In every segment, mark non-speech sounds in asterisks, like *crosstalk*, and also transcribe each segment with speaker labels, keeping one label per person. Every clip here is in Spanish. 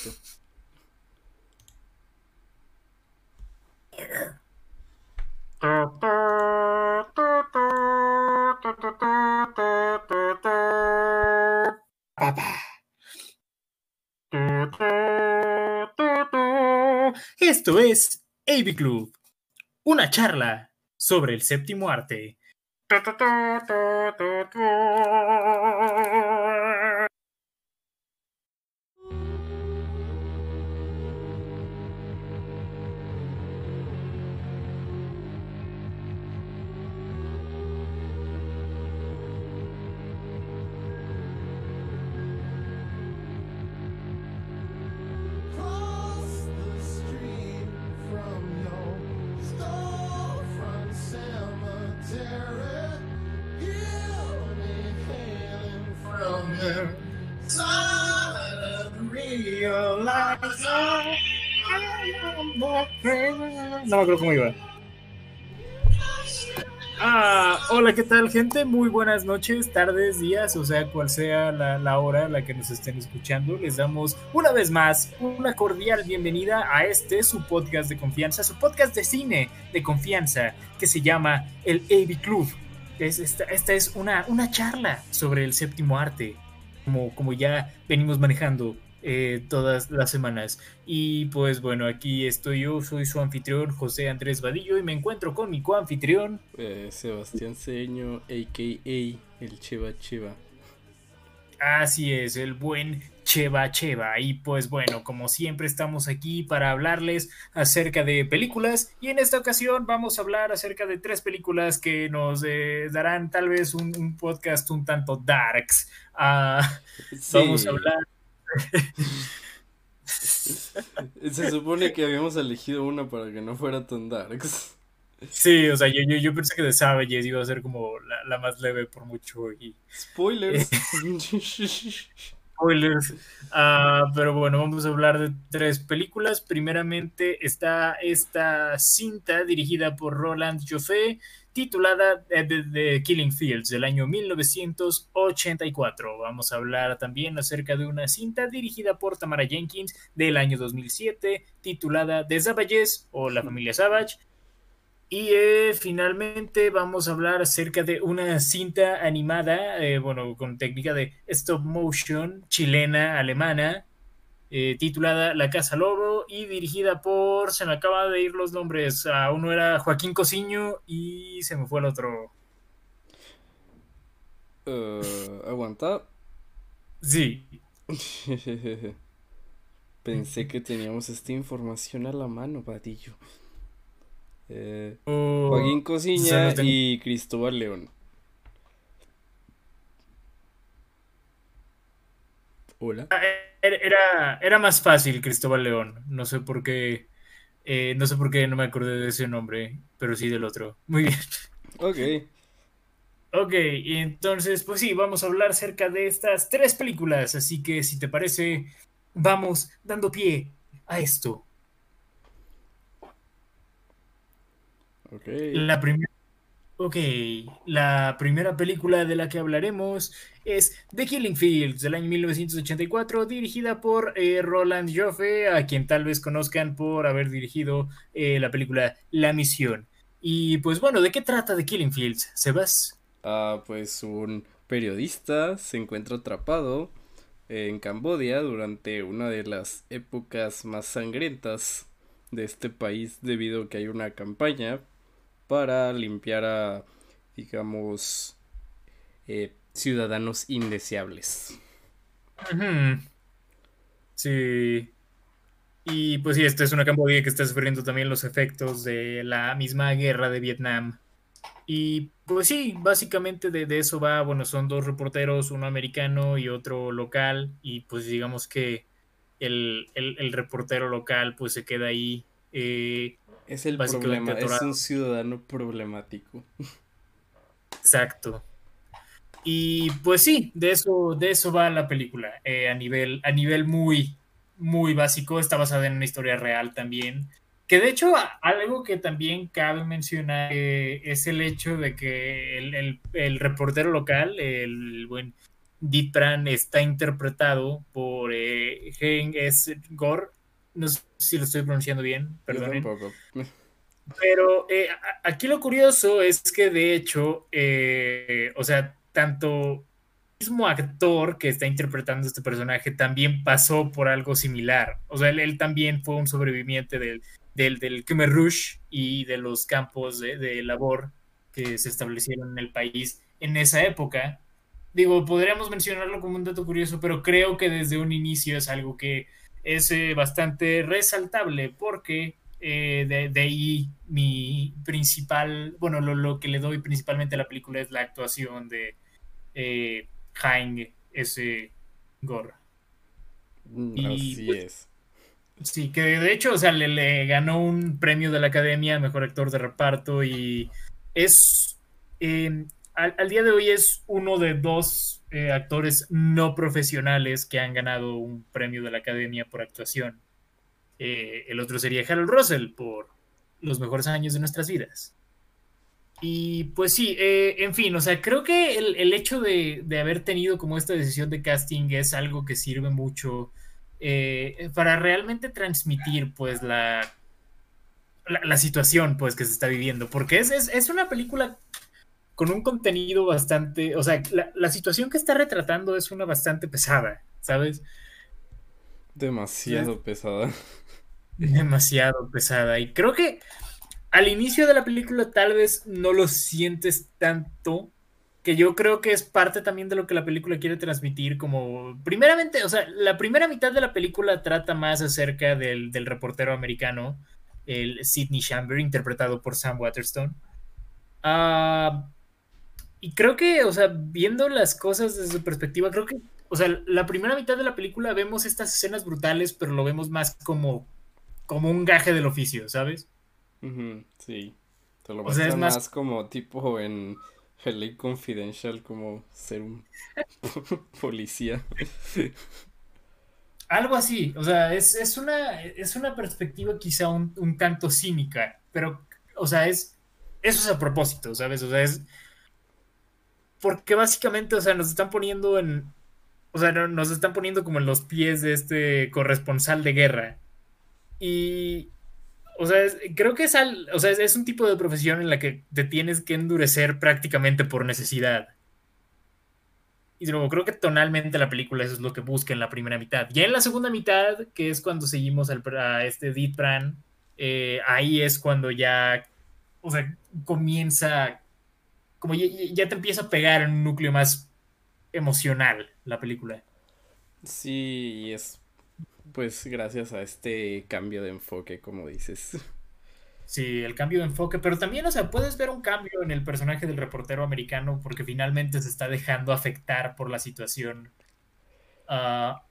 Speaker 1: Perfecto.
Speaker 2: Esto es AV Club, una charla sobre el séptimo arte. No me acuerdo cómo iba. Ah, hola, ¿qué tal, gente? Muy buenas noches, tardes, días, o sea, cual sea la, hora a la que nos estén escuchando. Les damos una vez más una cordial bienvenida a este, su podcast de confianza, su podcast de cine de confianza, que se llama el AV Club. Es, esta, esta es una, una charla sobre el séptimo arte, como, como ya venimos manejando eh, todas las semanas. Y pues bueno, aquí estoy yo, soy su anfitrión José Andrés Vadillo y me encuentro con mi coanfitrión.
Speaker 1: Eh, Sebastián Cedeño, a.k.a. el Cheva Cheva.
Speaker 2: Así es, el buen Cheva Cheva. Y pues bueno, como siempre estamos aquí para hablarles acerca de películas y en esta ocasión vamos a hablar acerca de tres películas que nos eh, darán tal vez un, un podcast un tanto darks. Ah, Vamos a hablar *laughs*
Speaker 1: Se supone que habíamos elegido una para que no fuera tan darks.
Speaker 2: Sí, o sea, yo, yo, yo pensé que de Savages iba a ser como la, la más leve por mucho y
Speaker 1: Spoilers. *laughs* *laughs*
Speaker 2: spoilers. Ah, pero bueno, vamos a hablar de tres películas. Primeramente está esta cinta dirigida por Roland Joffé titulada eh, The, The Killing Fields del año 1984. Vamos a hablar también acerca de una cinta dirigida por Tamara Jenkins del año 2007 titulada The Savages o La familia Savage. Y eh, finalmente vamos a hablar acerca de una cinta animada, eh, bueno, con técnica de stop motion chilena, alemana, eh, titulada La Casa Lobo y dirigida por, se me acaba de ir los nombres, a uno era Joaquín Cosiño y se me fue el otro.
Speaker 1: Eh, aguanta.
Speaker 2: Sí, *laughs*
Speaker 1: Pensé que teníamos esta información a la mano, Vadillo. Eh,
Speaker 2: o-
Speaker 1: Joaquín Cosiña
Speaker 2: ten-
Speaker 1: y Cristóbal León. Hola.
Speaker 2: Era, era, era más fácil Cristóbal León, no sé por qué, eh, no sé por qué no me acordé de ese nombre, pero sí del otro. Muy bien.
Speaker 1: Ok.
Speaker 2: Ok, y entonces, pues sí, vamos a hablar acerca de estas tres películas, así que si te parece, vamos dando pie a esto.
Speaker 1: Ok.
Speaker 2: La primera, ok, la primera película de la que hablaremos es The Killing Fields del año 1984, dirigida por eh, Roland Joffé, a quien tal vez conozcan por haber dirigido eh, la película La Misión. Y pues bueno, ¿de qué trata The Killing Fields, Sebas?
Speaker 1: Ah, pues un periodista se encuentra atrapado en Cambodia durante una de las épocas más sangrientas de este país debido a que hay una campaña para limpiar a, digamos, eh, ciudadanos indeseables.
Speaker 2: Sí. Y pues sí, esta es una Camboya que está sufriendo también los efectos de la misma guerra de Vietnam. Y pues sí, básicamente de, de eso va, bueno, son dos reporteros, uno americano y otro local, y pues digamos que el, el- el reportero local pues se queda ahí. Eh,
Speaker 1: Es el problema, es un ciudadano problemático.
Speaker 2: exacto. Y pues sí, de eso, de eso va la película, eh, a nivel, a nivel muy, muy básico, está basada en una historia real también. Que de hecho, algo que también cabe mencionar eh, es el hecho de que el, el- el reportero local, el buen Ditpran está interpretado por eh, Heng S. Gore. No sé si lo estoy pronunciando bien,
Speaker 1: tampoco. *laughs*
Speaker 2: Pero eh, aquí lo curioso es que de hecho, eh, o sea, tanto el mismo actor que está interpretando este personaje también pasó por algo similar. O sea, él, él también fue un sobreviviente del, del, del Khmer Rouge y de los campos de, de labor que se establecieron en el país en esa época. Digo, podríamos mencionarlo como un dato curioso, pero creo que desde un inicio es algo que es eh, bastante resaltable porque eh, de, de ahí mi principal, bueno, lo, lo que le doy principalmente a la película es la actuación de eh, Haing S. Gore.
Speaker 1: Mm,
Speaker 2: Y,
Speaker 1: Así
Speaker 2: pues,
Speaker 1: es.
Speaker 2: Sí, que de hecho, o sea, le, le ganó un premio de la Academia Mejor Actor de Reparto y es, eh, al, al día de hoy es uno de dos eh, actores no profesionales que han ganado un premio de la Academia por actuación. Eh, el otro sería Harold Russell por Los Mejores Años de Nuestras Vidas. Y pues sí, eh, en fin, o sea, creo que el, el hecho de, de haber tenido como esta decisión de casting es algo que sirve mucho para realmente transmitir pues la, la, la situación pues que se está viviendo, porque es, es, es una película con un contenido bastante, o sea, la, la situación que está retratando es una bastante pesada, ¿sabes?
Speaker 1: Demasiado pesada.
Speaker 2: demasiado pesada. Y creo que al inicio de la película tal vez no lo sientes tanto, que yo creo que es parte también de lo que la película quiere transmitir, como primeramente, o sea, la primera mitad de la película trata más acerca del, del reportero americano, el Sidney Chamber, interpretado por Sam Waterston. Ah, y creo que, o sea, viendo las cosas desde su perspectiva, creo que, o sea, la primera mitad de la película vemos estas escenas brutales, pero lo vemos más como, como un gaje del oficio, ¿sabes?
Speaker 1: Ujú, sí. Te lo
Speaker 2: O sea, es más-
Speaker 1: más como tipo en LA Confidential, como ser un *laughs* policía.
Speaker 2: Algo así, o sea, es, es una, es una perspectiva quizá un, un tanto cínica, pero, o sea, es, eso es a propósito, ¿sabes? O sea, es porque básicamente, o sea, nos están poniendo en, o sea, no- nos están poniendo como en los pies de este corresponsal de guerra. Y, o sea, es- creo que es, al- o sea, es, es un tipo de profesión en la que te tienes que endurecer prácticamente por necesidad. Y luego creo que tonalmente la película eso es lo que busca en la primera mitad. Ya en la segunda mitad, que es cuando seguimos al, a este Ditpran, eh, ahí es cuando ya, o sea, comienza, como ya, ya te empieza a pegar en un núcleo más emocional la película.
Speaker 1: Sí, y es pues gracias a este cambio de enfoque, como dices.
Speaker 2: Sí, el cambio de enfoque, pero también, o sea, puedes ver un cambio en el personaje del reportero americano porque finalmente se está dejando afectar por la situación. Ah,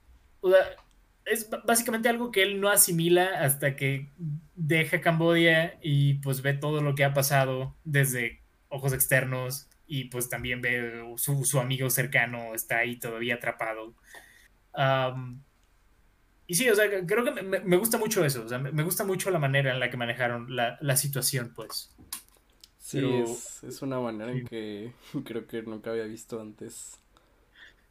Speaker 2: es básicamente algo que él no asimila hasta que deja Cambodia y pues ve todo lo que ha pasado desde ojos externos y pues también ve su, su amigo cercano está ahí todavía atrapado. Am, y sí, o sea, creo que me, me gusta mucho eso, o sea, me, me gusta mucho la manera en la que manejaron la, la situación, pues.
Speaker 1: Sí,
Speaker 2: Pero-
Speaker 1: es, es una manera en que *laughs* creo que nunca había visto antes.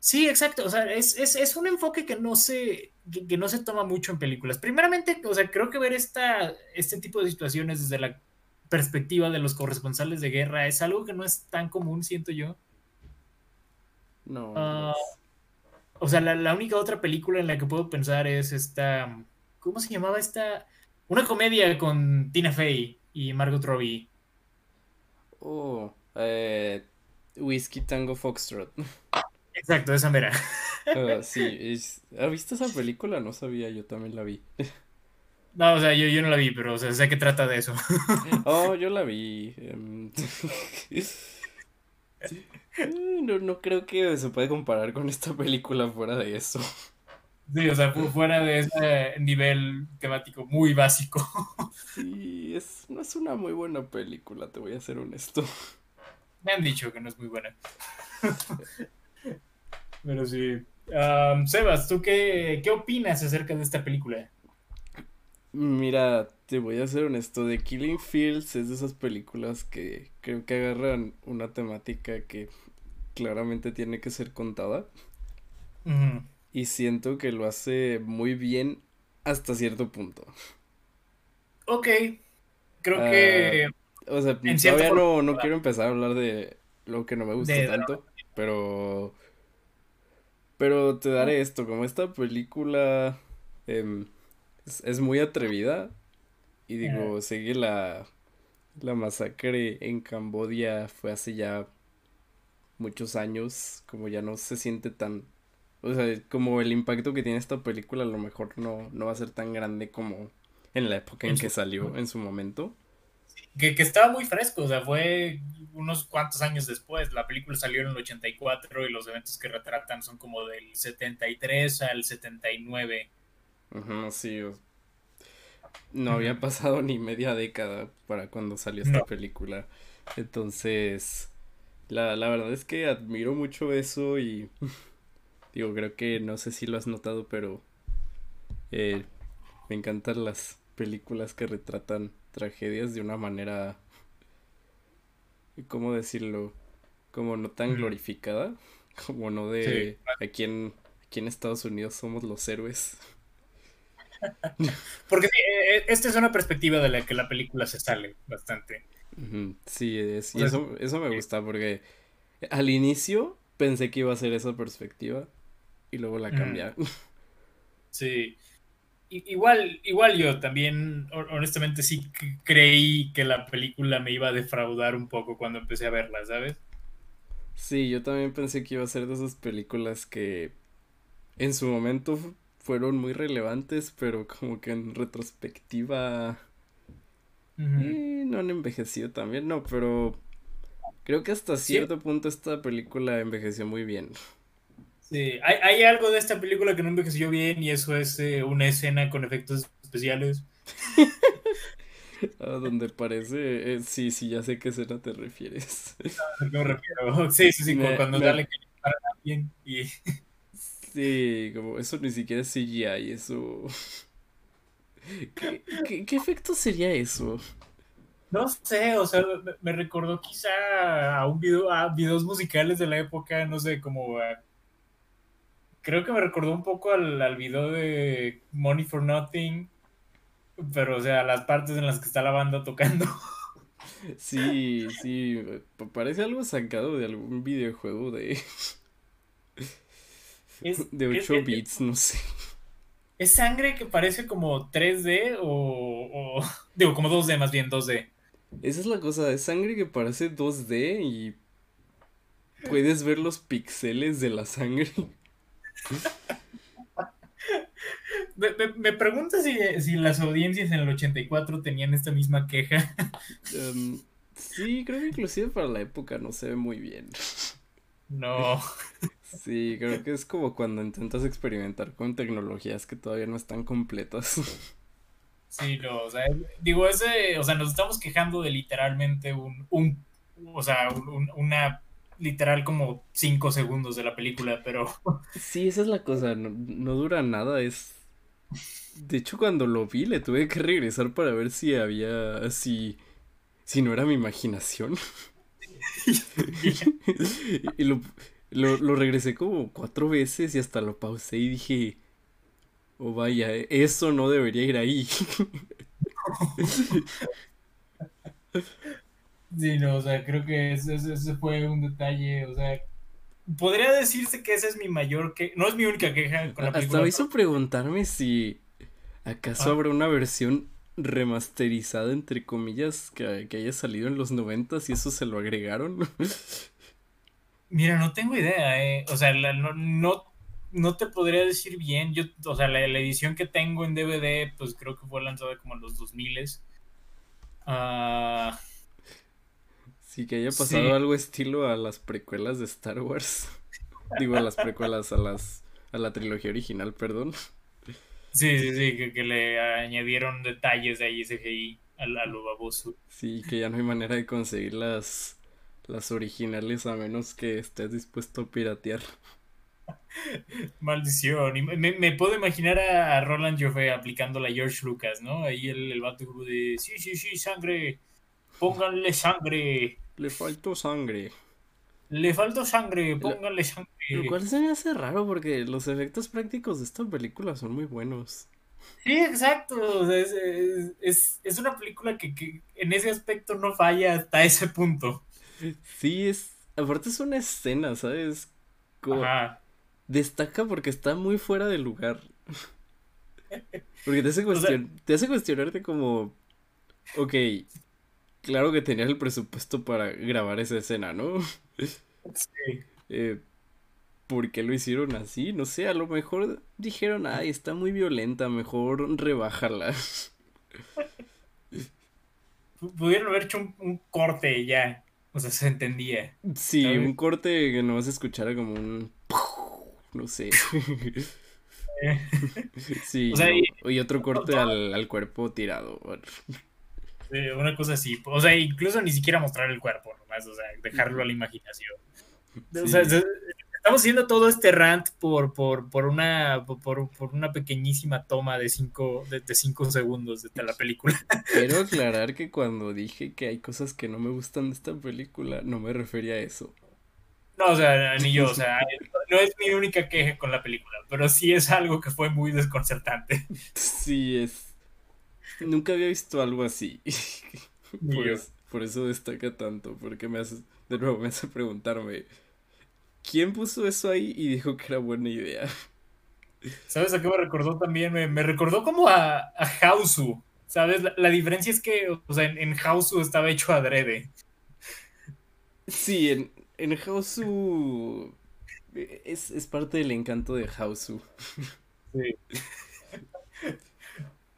Speaker 2: Sí, exacto, o sea, es, es, es un enfoque que no se, que, que no se toma mucho en películas. Primeramente, o sea, creo que ver esta, este tipo de situaciones desde la perspectiva de los corresponsales de guerra es algo que no es tan común, siento yo.
Speaker 1: No,
Speaker 2: Ah, O sea, la, la única otra película en la que puedo pensar es esta, ¿cómo se llamaba esta? Una comedia con Tina Fey y Margot Robbie.
Speaker 1: Oh, eh, Whiskey Tango Foxtrot.
Speaker 2: Exacto, esa mera.
Speaker 1: Ah, sí, es... ¿has visto esa película? No sabía, yo también la vi.
Speaker 2: No, o sea, yo, yo no la vi, pero o sea, sé que trata de eso. *laughs* *laughs*
Speaker 1: Oh, yo la vi. em, *laughs* No, no creo que se puede comparar con esta película fuera de eso.
Speaker 2: Sí, o sea, fu- fuera de ese nivel temático muy básico.
Speaker 1: Sí, es, no es una muy buena película, te voy a ser honesto.
Speaker 2: Me han dicho que no es muy buena. Pero sí. Sebas, ¿tú qué, qué opinas acerca de esta película?
Speaker 1: Mira, te voy a ser honesto, The Killing Fields es de esas películas que creo que agarran una temática que claramente tiene que ser contada. Y siento que lo hace muy bien hasta cierto punto.
Speaker 2: Ok. Creo
Speaker 1: Ah,
Speaker 2: que
Speaker 1: O sea,
Speaker 2: en
Speaker 1: todavía no, no quiero empezar a hablar de lo que no me gustó
Speaker 2: de
Speaker 1: tanto, pero pero te daré esto, como esta película em, es, es muy atrevida y digo, sé que la, la masacre en Cambodia fue hace ya muchos años, como ya no se siente tan, o sea, como el impacto que tiene esta película a lo mejor no, no va a ser tan grande como en la época en
Speaker 2: En
Speaker 1: que
Speaker 2: su-
Speaker 1: salió, en su momento.
Speaker 2: que, que estaba muy fresco, o sea, fue unos cuantos años después. La película salió en el 84 y los eventos que retratan son como del 73 al 79.
Speaker 1: Sí, no había pasado ni media década para cuando salió esta
Speaker 2: No.
Speaker 1: película. Entonces, la, la verdad es que admiro mucho eso y *laughs* digo, creo que no sé si lo has notado, pero eh, me encantan las películas que retratan tragedias de una manera, ¿cómo decirlo? Como no tan glorificada, *laughs* como no
Speaker 2: Sí.
Speaker 1: de aquí en, aquí en Estados Unidos somos los héroes.
Speaker 2: Porque sí, eh, esta es una perspectiva de la que la película se sale bastante.
Speaker 1: Sí, es, y eso, eso me gusta porque al inicio pensé que iba a ser esa perspectiva y luego la cambiaron. *laughs*
Speaker 2: Sí. Igual, igual yo también, hon- honestamente, sí creí que la película me iba a defraudar un poco cuando empecé a verla, ¿sabes?
Speaker 1: Sí, yo también pensé que iba a ser de esas películas que en su momento fueron muy relevantes, pero como que en retrospectiva eh, no han envejecido también, no, pero creo que hasta
Speaker 2: Sí.
Speaker 1: cierto punto esta película envejeció muy bien.
Speaker 2: Sí, hay, hay algo de esta película que no envejeció bien y eso es eh, una escena con efectos especiales.
Speaker 1: A *laughs* donde parece, eh, sí, sí, ya sé a qué escena te refieres. *laughs*
Speaker 2: ¿A qué me refiero? Sí, sí, sí, *laughs*
Speaker 1: Me-
Speaker 2: cuando
Speaker 1: me-
Speaker 2: sale que a alguien y
Speaker 1: Sí, como eso ni siquiera es CGI, eso... *laughs* ¿Qué, qué, qué efecto sería eso?
Speaker 2: no sé, o sea, me, me recordó quizá a un video, a videos musicales de la época, no sé, como a- creo que me recordó un poco al, al video de Money for Nothing, pero o sea, las partes en las que está la banda tocando. *laughs*
Speaker 1: Sí, sí, pa- parece algo sacado de algún videojuego de, *laughs*
Speaker 2: Es, *laughs*
Speaker 1: de
Speaker 2: es-
Speaker 1: 8
Speaker 2: es-
Speaker 1: bits, no sé.
Speaker 2: es sangre que parece como 3D o, o- *laughs* digo, como 2D más bien, 2D.
Speaker 1: Esa es la cosa, es sangre que parece 2D y puedes ver los píxeles de la sangre. *laughs*
Speaker 2: Me, me- me pregunto si, si las audiencias en el 84 tenían esta misma queja.
Speaker 1: Em, sí, creo que inclusive para la época no se ve muy bien.
Speaker 2: No.
Speaker 1: Sí, creo que es como cuando intentas experimentar con tecnologías que todavía no están completas. *laughs*
Speaker 2: Sí, no, o sea, digo, ese, o sea, nos estamos quejando de literalmente un, un o sea, un- un- una, literal como cinco segundos de la película, pero *laughs*
Speaker 1: Sí, esa es la cosa, no, no dura nada, es... De hecho, cuando lo vi le tuve que regresar para ver si había... si... si no era mi imaginación. *laughs* Y lo, lo, lo regresé como cuatro veces y hasta lo pausé y dije... Oh vaya, eso no debería ir ahí.
Speaker 2: sí, no, o sea, creo que ese, ese- fue un detalle, o sea, podría decirse que esa es mi mayor que, no es mi única queja con la
Speaker 1: Hasta
Speaker 2: película.
Speaker 1: me hizo preguntarme si acaso
Speaker 2: Ah.
Speaker 1: habrá una versión remasterizada entre comillas que, que haya salido en los noventas y eso se lo agregaron. *laughs*
Speaker 2: Mira, no tengo idea, eh. O sea, la- no, no, no te podría decir bien. Yo, o sea, la, la edición que tengo en DVD, pues creo que fue lanzada como en los 2000 Ah,
Speaker 1: Sí, que haya pasado
Speaker 2: Sí.
Speaker 1: algo estilo a las precuelas de Star Wars. *laughs* Digo, a las precuelas, a las a la trilogía original, perdón.
Speaker 2: sí, sí, sí, que, que le añadieron detalles de ahí CGI a, a lo baboso.
Speaker 1: Sí, que ya no hay manera de conseguir las las originales a menos que estés dispuesto a piratear. *laughs*
Speaker 2: Maldición. Y me, me puedo imaginar a, Roland Joffé aplicando la George Lucas, ¿no? Ahí el, el vato como de, sí, sí, sí, sangre, pónganle sangre.
Speaker 1: Le faltó sangre.
Speaker 2: Le faltó sangre, póngale
Speaker 1: Lo
Speaker 2: sangre.
Speaker 1: cual se me hace raro porque los efectos prácticos de esta película son muy buenos.
Speaker 2: Sí, exacto. o sea, es, es- es- es una película que, que en ese aspecto no falla hasta ese punto.
Speaker 1: Sí, es. Aparte es una escena, ¿sabes? Como
Speaker 2: Ajá.
Speaker 1: destaca porque está muy fuera de lugar. *laughs* Porque te hace
Speaker 2: O sea,
Speaker 1: cuestion- te hace cuestionarte como. Ok, claro que tenías el presupuesto para grabar esa escena, ¿no?
Speaker 2: sí.
Speaker 1: Eh, ¿por qué lo hicieron así? No sé, a lo mejor dijeron, ay, está muy violenta, mejor rebájala.
Speaker 2: Pu- *laughs* Pudieron haber hecho un, un corte ya. O sea, se entendía.
Speaker 1: Sí,
Speaker 2: ¿Sabes?
Speaker 1: un corte que no se escuchara como un... *laughs* No sé. *laughs* Sí,
Speaker 2: O sea, y-
Speaker 1: no. Y otro corte al, al cuerpo tirado.
Speaker 2: una cosa así. O sea, incluso ni siquiera mostrar el cuerpo nomás. O sea, dejarlo a la imaginación. O sea, estamos haciendo todo este rant por, por, por, una, por, por una pequeñísima toma de cinco, de, de cinco segundos de la película. *laughs*
Speaker 1: Quiero aclarar que cuando dije que hay cosas que no me gustan de esta película, no me refería a eso.
Speaker 2: No, o sea, ni yo, o sea, no es mi única queja con la película, pero sí es algo que fue muy desconcertante.
Speaker 1: Sí, es... Nunca había visto algo así. *laughs* Por por eso destaca tanto, porque me hace, de nuevo me hace preguntarme, ¿quién puso eso ahí y dijo que era buena idea?
Speaker 2: ¿Sabes a qué me recordó también? Me, me recordó como a, a Hausu, ¿sabes? La, la diferencia es que, o sea, en, en Hausu estaba hecho adrede.
Speaker 1: Sí, en, en Hausu es, es parte del encanto de Hausu.
Speaker 2: Sí.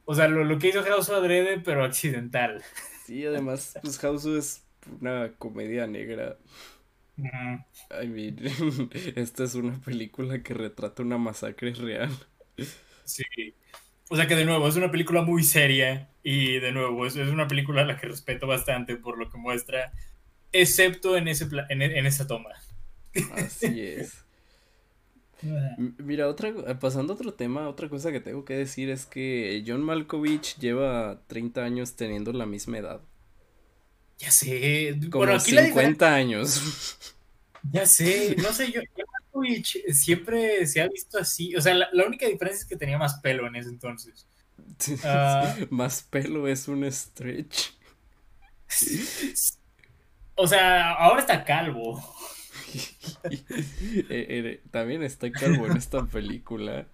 Speaker 2: O sea, lo, lo que hizo Hausu adrede, pero accidental.
Speaker 1: Sí, además, pues Hausu es una comedia negra. I mean, *laughs* esta es una película que retrata una masacre real.
Speaker 2: Sí. O sea que de nuevo, es una película muy seria y de nuevo, es, es una película a la que respeto bastante por lo que muestra, excepto en, ese pla- en, en esa toma.
Speaker 1: Así es. *laughs* Mira, otra, pasando a otro tema, otra cosa que tengo que decir es que John Malkovich lleva 30 años teniendo la misma edad.
Speaker 2: Ya sé.
Speaker 1: Como
Speaker 2: Bueno, aquí la
Speaker 1: 50 años.
Speaker 2: Ya sé, no sé, yo, Malkovich siempre se ha visto así. O sea, la, la única diferencia es que tenía más pelo en ese entonces. *laughs* Ah.
Speaker 1: Más pelo es un stretch. *laughs*
Speaker 2: O sea, ahora está calvo.
Speaker 1: Eh, *laughs* eh, también está calvo en esta película.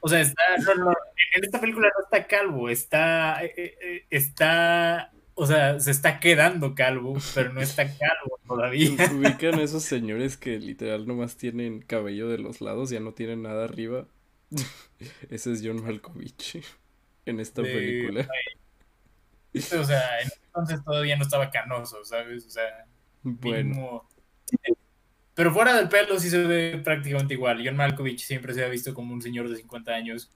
Speaker 2: O sea, está, no, no, en esta película no está calvo, está, eh, eh, está, o sea, se está quedando calvo, pero no está calvo todavía. *laughs*
Speaker 1: Ubican a esos señores que literal nomás tienen cabello de los lados, ya no tienen nada arriba. *laughs* Ese es John Malkovich en esta
Speaker 2: De-
Speaker 1: película.
Speaker 2: O sea, entonces todavía no estaba canoso, ¿sabes? O sea,
Speaker 1: Bueno,
Speaker 2: mínimo- Pero fuera del pelo sí se ve prácticamente igual. John Malkovich siempre se ha visto como un señor de 50 años.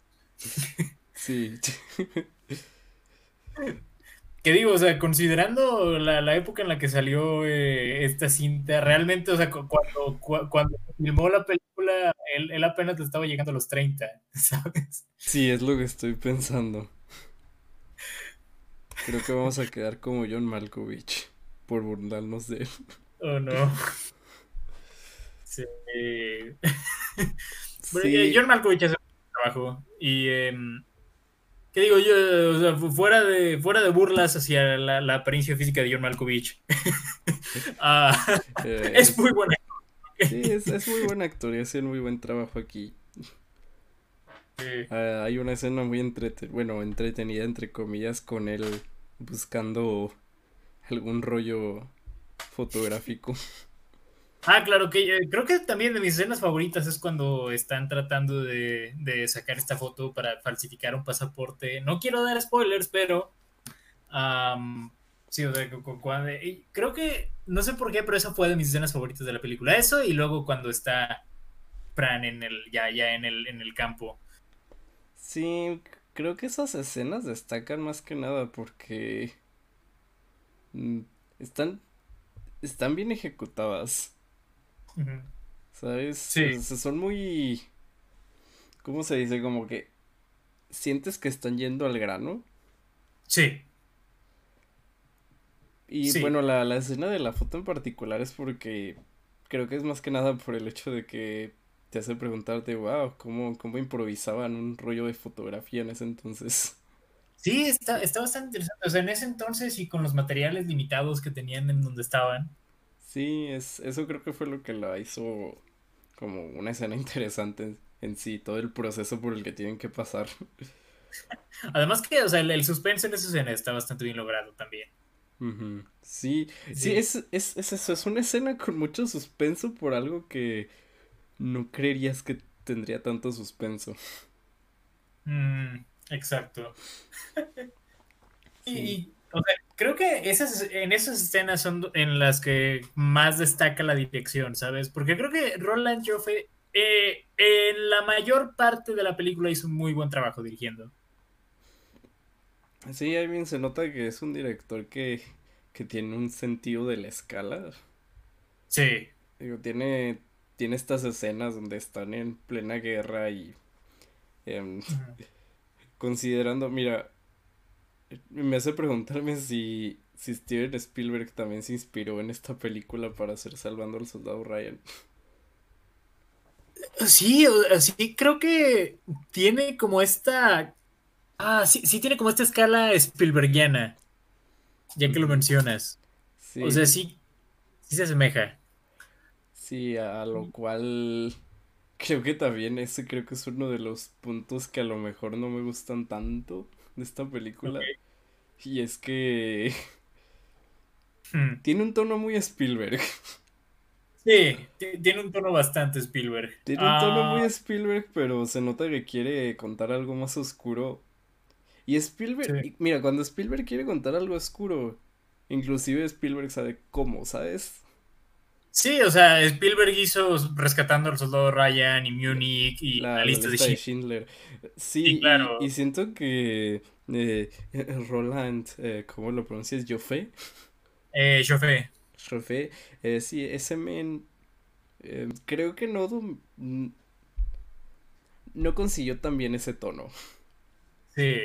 Speaker 1: sí. *laughs*
Speaker 2: Que digo, o sea, considerando la, la época en la que salió eh, esta cinta, realmente, o sea, cu- cuando, cu- cuando filmó la película, él, él apenas le estaba llegando a los 30, *laughs* ¿sabes?
Speaker 1: Sí, es lo que estoy pensando. Creo que vamos a quedar como John Malkovich por burlarnos de él.
Speaker 2: ¿O no? *laughs* Sí. *laughs* Pero,
Speaker 1: Sí.
Speaker 2: eh, John Malkovich hace un trabajo. Y, em, ¿qué digo yo? O sea, fu- fuera de, fuera de burlas hacia la, la apariencia física de John Malkovich. *laughs* ah,
Speaker 1: Eh,
Speaker 2: es muy buena.
Speaker 1: sí, es, es muy buen actor y hace muy buen trabajo aquí.
Speaker 2: Eh,
Speaker 1: Ah, hay una escena muy bueno, entretenida entre comillas con él buscando algún rollo fotográfico.
Speaker 2: Ah, claro que eh, creo que también de mis escenas favoritas es cuando están tratando de, de sacar esta foto para falsificar un pasaporte. No quiero dar spoilers, pero sí, o sea, creo que no sé por qué, pero esa fue de mis escenas favoritas de la película. Eso y luego cuando está Fran en el ya ya en el en el campo.
Speaker 1: Sí, creo que esas escenas destacan más que nada porque mm, están están bien ejecutadas, ¿sabes?
Speaker 2: Sí.
Speaker 1: O sea, son muy ¿cómo se dice? Como que sientes que están yendo al grano.
Speaker 2: Sí,
Speaker 1: Y
Speaker 2: Sí.
Speaker 1: bueno, la, la escena de la foto en particular es porque creo que es más que nada por el hecho de que te hace preguntarte, wow, ¿cómo, cómo improvisaban un rollo de fotografía en ese entonces?
Speaker 2: Sí, está, está bastante interesante. O sea, en ese entonces y con los materiales limitados que tenían en donde estaban.
Speaker 1: Sí, es, eso creo que fue lo que la hizo como una escena *laughs* interesante en, en sí, todo el proceso por el que tienen que pasar. *laughs*
Speaker 2: Además que, o sea, el, el suspenso en esa escena está bastante bien logrado también.
Speaker 1: Ujú. Sí, sí,
Speaker 2: Sí.
Speaker 1: es, es, es eso, es una escena con mucho suspenso por algo que no creerías que tendría tanto suspenso.
Speaker 2: Mm, exacto. *laughs*
Speaker 1: Sí.
Speaker 2: y, o sea, creo que esas, en esas escenas son en las que más destaca la dirección, ¿sabes? Porque creo que Roland Joffe eh, en la mayor parte de la película hizo un muy buen trabajo dirigiendo.
Speaker 1: Sí, ahí bien se nota que es un director que, que tiene un sentido de la escala.
Speaker 2: Sí.
Speaker 1: Digo, tiene, tiene estas escenas donde están en plena guerra y em, considerando, mira, me hace preguntarme si, si Steven Spielberg también se inspiró en esta película para hacer Salvando al Soldado Ryan.
Speaker 2: Sí, sí, creo que tiene como esta. Ah, sí, sí tiene como esta escala Spielbergiana, ya que lo mencionas.
Speaker 1: Sí,
Speaker 2: O sea, sí, sí se asemeja.
Speaker 1: sí, a lo cual creo que también ese creo que es uno de los puntos que a lo mejor no me gustan tanto de esta película. Y es que
Speaker 2: Hmm.
Speaker 1: tiene un tono muy Spielberg.
Speaker 2: Sí, ti- tiene un tono bastante Spielberg.
Speaker 1: Tiene un tono muy
Speaker 2: Ah,
Speaker 1: Spielberg, pero se nota que quiere contar algo más oscuro. Y Spielberg,
Speaker 2: Sí.
Speaker 1: mira, cuando Spielberg quiere contar algo oscuro, inclusive Spielberg sabe cómo, ¿sabes?
Speaker 2: Sí, o sea, Spielberg hizo Rescatando al Soldado Ryan y Munich y
Speaker 1: La,
Speaker 2: lista de
Speaker 1: lista de
Speaker 2: Schindler.
Speaker 1: Schindler. Sí,
Speaker 2: claro.
Speaker 1: y, siento que eh, *laughs* Roland, eh, ¿cómo lo pronuncias? Joffé,
Speaker 2: Eh, Joffé.
Speaker 1: Joffé, eh, sí, ese men, eh, creo que no, no consiguió también ese tono.
Speaker 2: Sí.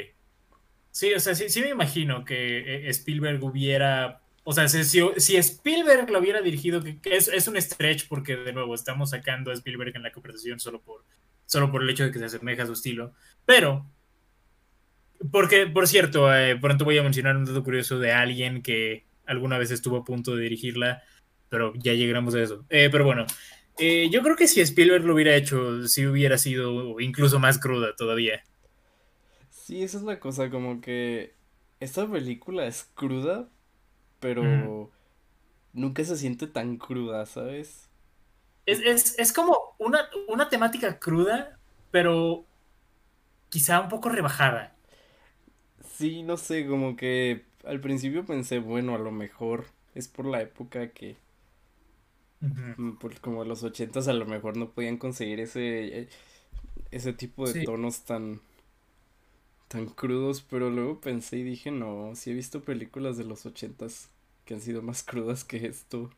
Speaker 2: Sí, o sea, sí, sí me imagino que Spielberg hubiera. O sea, si, Spielberg lo hubiera dirigido, es, un stretch porque de nuevo estamos sacando a Spielberg en la conversación solo por, solo por el hecho de que se asemeja a su estilo. Pero, porque, por cierto, eh, pronto voy a mencionar un dato curioso de alguien que alguna vez estuvo a punto de dirigirla, pero ya llegaremos a eso. Eh, pero bueno, eh, yo creo que si Spielberg lo hubiera hecho, sí hubiera sido incluso más cruda todavía.
Speaker 1: Sí, esa es la cosa, como que esta película es cruda, pero nunca se siente tan cruda, ¿sabes?
Speaker 2: Es, es, es como una, una temática cruda, pero quizá un poco rebajada.
Speaker 1: Sí, no sé, como que al principio pensé, bueno, a lo mejor es por la época que, mm, por, como los ochentas, a lo mejor no podían conseguir ese, eh, ese tipo de
Speaker 2: Sí.
Speaker 1: tonos tan, tan crudos, pero luego pensé y dije, no, sí he visto películas de los ochentas que han sido más crudas que esto.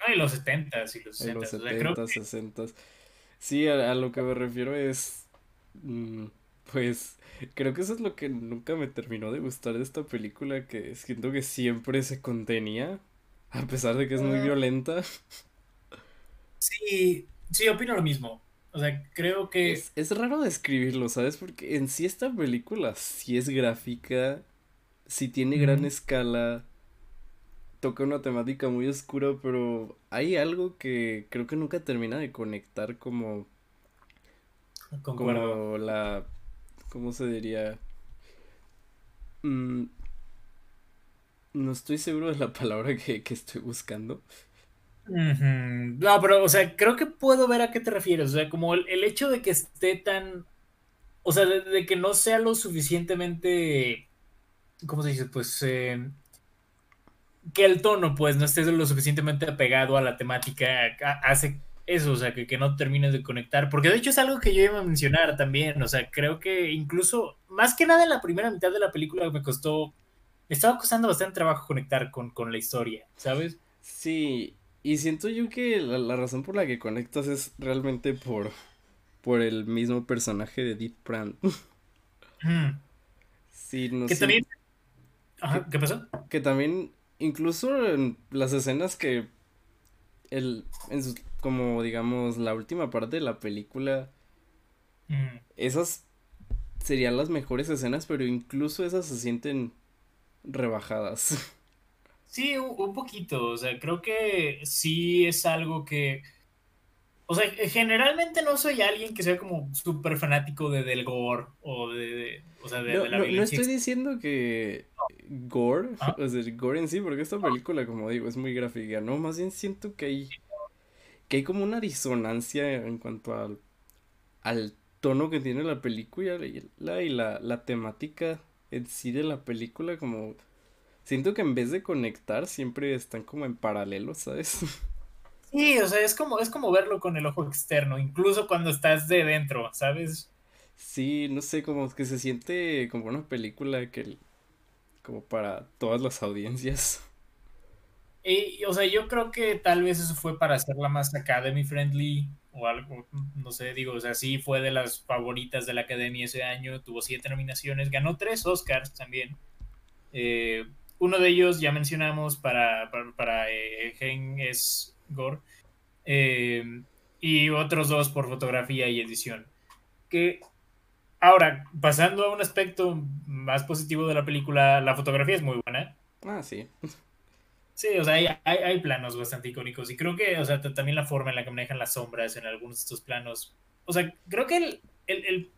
Speaker 2: No, y los 70s y los
Speaker 1: En los
Speaker 2: 60s. O sea, creo
Speaker 1: 70,
Speaker 2: que
Speaker 1: 60. Sí, a, a lo que me refiero es, mm, pues, creo que eso es lo que nunca me terminó de gustar de esta película, que siento que siempre se contenía, a pesar de que es muy violenta.
Speaker 2: sí, sí, opino lo mismo. O sea, creo que
Speaker 1: Es, es raro describirlo, ¿sabes? Porque en sí esta película sí es gráfica, sí tiene gran escala, toca una temática muy oscura, pero hay algo que creo que nunca termina de conectar como
Speaker 2: concuerdo.
Speaker 1: como la, ¿cómo se diría? Mm, no estoy seguro de la palabra que, que estoy buscando.
Speaker 2: No, pero, o sea, creo que puedo ver a qué te refieres. O sea, como el, el hecho de que esté tan. O sea, de, de que no sea lo suficientemente. ¿Cómo se dice? Pues. eh, que el tono, pues, no esté lo suficientemente apegado a la temática, hace eso, o sea, que, que no termines de conectar. Porque de hecho es algo que yo iba a mencionar también. O sea, creo que incluso, más que nada en la primera mitad de la película me costó. Me estaba costando bastante trabajo conectar con, con la historia, ¿sabes?
Speaker 1: Sí, y siento yo que la, la razón por la que conectas es realmente por, por el mismo personaje de Deep Prand.
Speaker 2: Hmm. *laughs*
Speaker 1: Sí, no
Speaker 2: Que
Speaker 1: sé,
Speaker 2: también. Ajá, ¿qué pasó?
Speaker 1: que también incluso en las escenas que el en como digamos la última parte de la película
Speaker 2: Mm.
Speaker 1: esas serían las mejores escenas, pero incluso esas se sienten rebajadas. *laughs*
Speaker 2: Sí, un, un poquito, o sea, creo que sí es algo que, o sea, generalmente no soy alguien que sea como súper fanático de del gore o de, de- o sea, de,
Speaker 1: No,
Speaker 2: de la
Speaker 1: no, no estoy diciendo que gore,
Speaker 2: Ah.
Speaker 1: o sea, gore en sí, porque esta película, como digo, es muy gráfica, ¿no? Más bien siento que hay, que hay como una disonancia en cuanto al, al tono que tiene la película y la, y la, la temática en sí de la película, como siento que en vez de conectar siempre están como en paralelo, ¿sabes? *laughs*
Speaker 2: Sí, o sea, es como, es como verlo con el ojo externo, incluso cuando estás de dentro, ¿sabes?
Speaker 1: Sí, no sé, como que se siente como una película que, como para todas las audiencias.
Speaker 2: Y, o sea, yo creo que tal vez eso fue para hacerla más academy friendly o algo, no sé, digo, o sea, sí fue de las favoritas de la academia ese año, tuvo siete nominaciones, ganó tres Oscars también. Eh, uno de ellos ya mencionamos para, para, para eh, Gen es Gore, eh, y otros dos por fotografía y edición. Que ahora, pasando a un aspecto más positivo de la película, la fotografía es muy buena.
Speaker 1: Ah, sí.
Speaker 2: Sí, o sea, hay, hay, hay planos bastante icónicos y creo que, o sea, también la forma en la que manejan las sombras en algunos de estos planos. O sea, creo que el, el, el,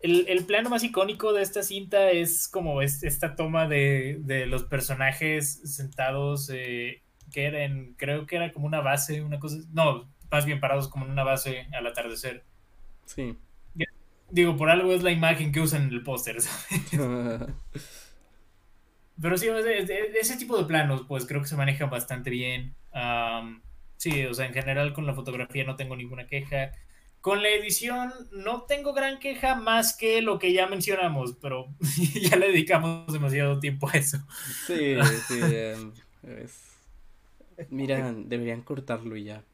Speaker 2: el- el plano más icónico de esta cinta es como es, esta toma de, de los personajes sentados, eh, que eran, creo que era como una base, una cosa, no, más bien parados como en una base al atardecer.
Speaker 1: Sí.
Speaker 2: Digo, por algo es la imagen que usan en el póster, ¿sabes? *laughs* Pero sí, ese tipo de planos, pues creo que se manejan bastante bien. Am, sí, o sea, en general con la fotografía no tengo ninguna queja. Con la edición no tengo gran queja más que lo que ya mencionamos, pero *laughs* ya le dedicamos demasiado tiempo a eso.
Speaker 1: Sí, sí. *laughs* em, es- Mira, deberían cortarlo y ya.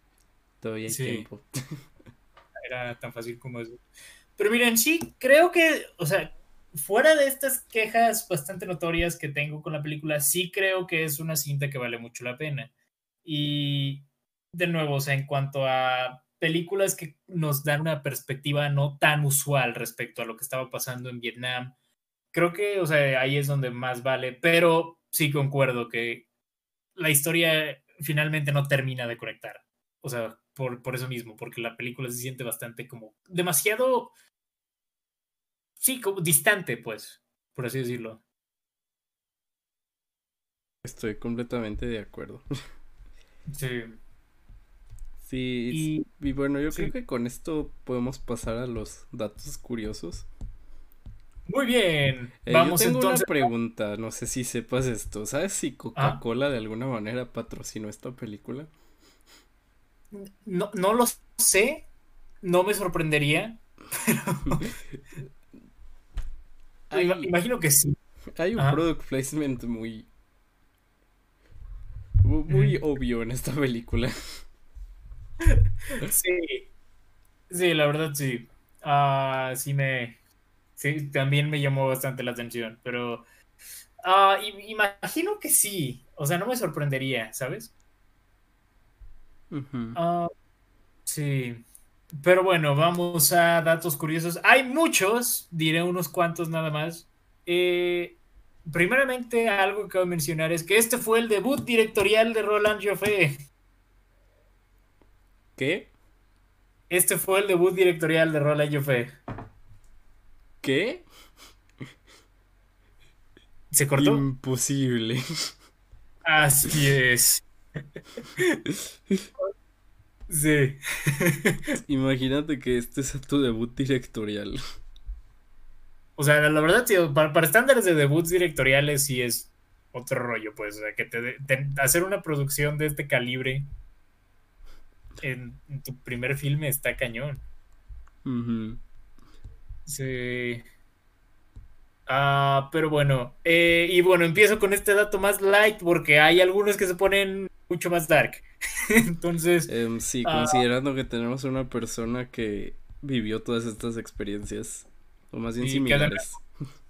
Speaker 1: Todavía hay
Speaker 2: Sí.
Speaker 1: tiempo. *laughs*
Speaker 2: Era tan fácil como eso. Pero miren, sí, creo que, o sea, fuera de estas quejas bastante notorias que tengo con la película, sí creo que es una cinta que vale mucho la pena. Y de nuevo, o sea, en cuanto a películas que nos dan una perspectiva no tan usual respecto a lo que estaba pasando en Vietnam, creo que, o sea, ahí es donde más vale, pero sí concuerdo que la historia finalmente no termina de conectar. O sea, por, por eso mismo, porque la película se siente bastante como demasiado, sí, como distante, pues, por así decirlo.
Speaker 1: Estoy completamente de acuerdo.
Speaker 2: Sí.
Speaker 1: Sí,
Speaker 2: Y
Speaker 1: y bueno, yo
Speaker 2: sí.
Speaker 1: creo que con esto podemos pasar a los datos curiosos.
Speaker 2: Muy bien,
Speaker 1: Eh,
Speaker 2: vamos
Speaker 1: yo tengo
Speaker 2: entonces.
Speaker 1: una pregunta, no sé si sepas esto. ¿Sabes si Coca-Cola de alguna manera patrocinó esta película?
Speaker 2: No, no lo sé, no me sorprendería, *laughs* pero *laughs*
Speaker 1: Hay,
Speaker 2: imagino que sí.
Speaker 1: hay un product placement muy, mu- muy obvio en esta película. *laughs*
Speaker 2: Sí, sí, la verdad sí. Ah, sí me, sí, también me llamó bastante la atención, pero ah, imagino que sí. O sea, no me sorprendería, ¿sabes? Ah, sí. Pero bueno, vamos a datos curiosos. Hay muchos, diré unos cuantos nada más. Eh, primeramente, algo que cabe mencionar es que este fue el debut directorial de Roland Joffé.
Speaker 1: ¿Qué?
Speaker 2: Este fue el debut directorial de Roland Joffé.
Speaker 1: ¿Qué?
Speaker 2: ¿Se cortó?
Speaker 1: Imposible.
Speaker 2: Así es. Sí.
Speaker 1: Imagínate que este sea tu debut directorial.
Speaker 2: O sea, la verdad, sí, para, para estándares de debuts directoriales sí es otro rollo, pues. O sea, que te, te- hacer una producción de este calibre en, en tu primer filme está cañón.
Speaker 1: Ujú.
Speaker 2: Sí. Ah, pero bueno. eh, y bueno, empiezo con este dato más light porque hay algunos que se ponen mucho más dark. *laughs* Entonces,
Speaker 1: Em, sí,
Speaker 2: Ah.
Speaker 1: considerando que tenemos una persona que vivió todas estas experiencias, o más bien similares. *laughs*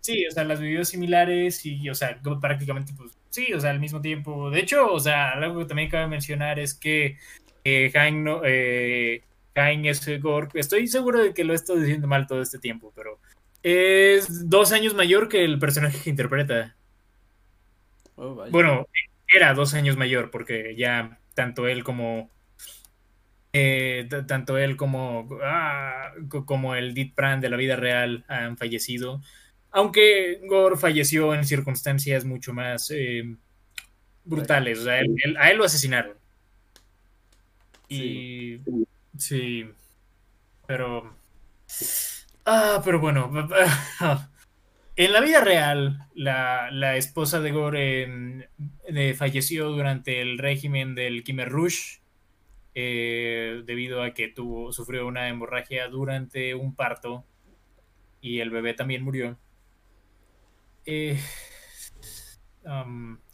Speaker 2: Sí, o sea, las vivió similares y, o sea, prácticamente, pues, sí, o sea, al mismo tiempo. De hecho, o sea, algo que también cabe mencionar es que eh, no, eh, Hein es Gore, estoy seguro de que lo he estado diciendo mal todo este tiempo, pero es dos años mayor que el personaje que interpreta.
Speaker 1: Oh, vaya.
Speaker 2: Bueno, era dos años mayor, porque ya tanto él como. eh, tanto él como. ah, co- como el Dit Pran de la vida real han fallecido. Aunque Gore falleció en circunstancias mucho más eh, brutales. O sea, él- él- a él lo asesinaron. Y. Sí. Pero. Ah, pero bueno. *laughs* En la vida real, la, la esposa de Gore de- falleció durante el régimen del Khmer Rouge eh, debido a que tuvo, sufrió una hemorragia durante un parto y el bebé también murió. Eh,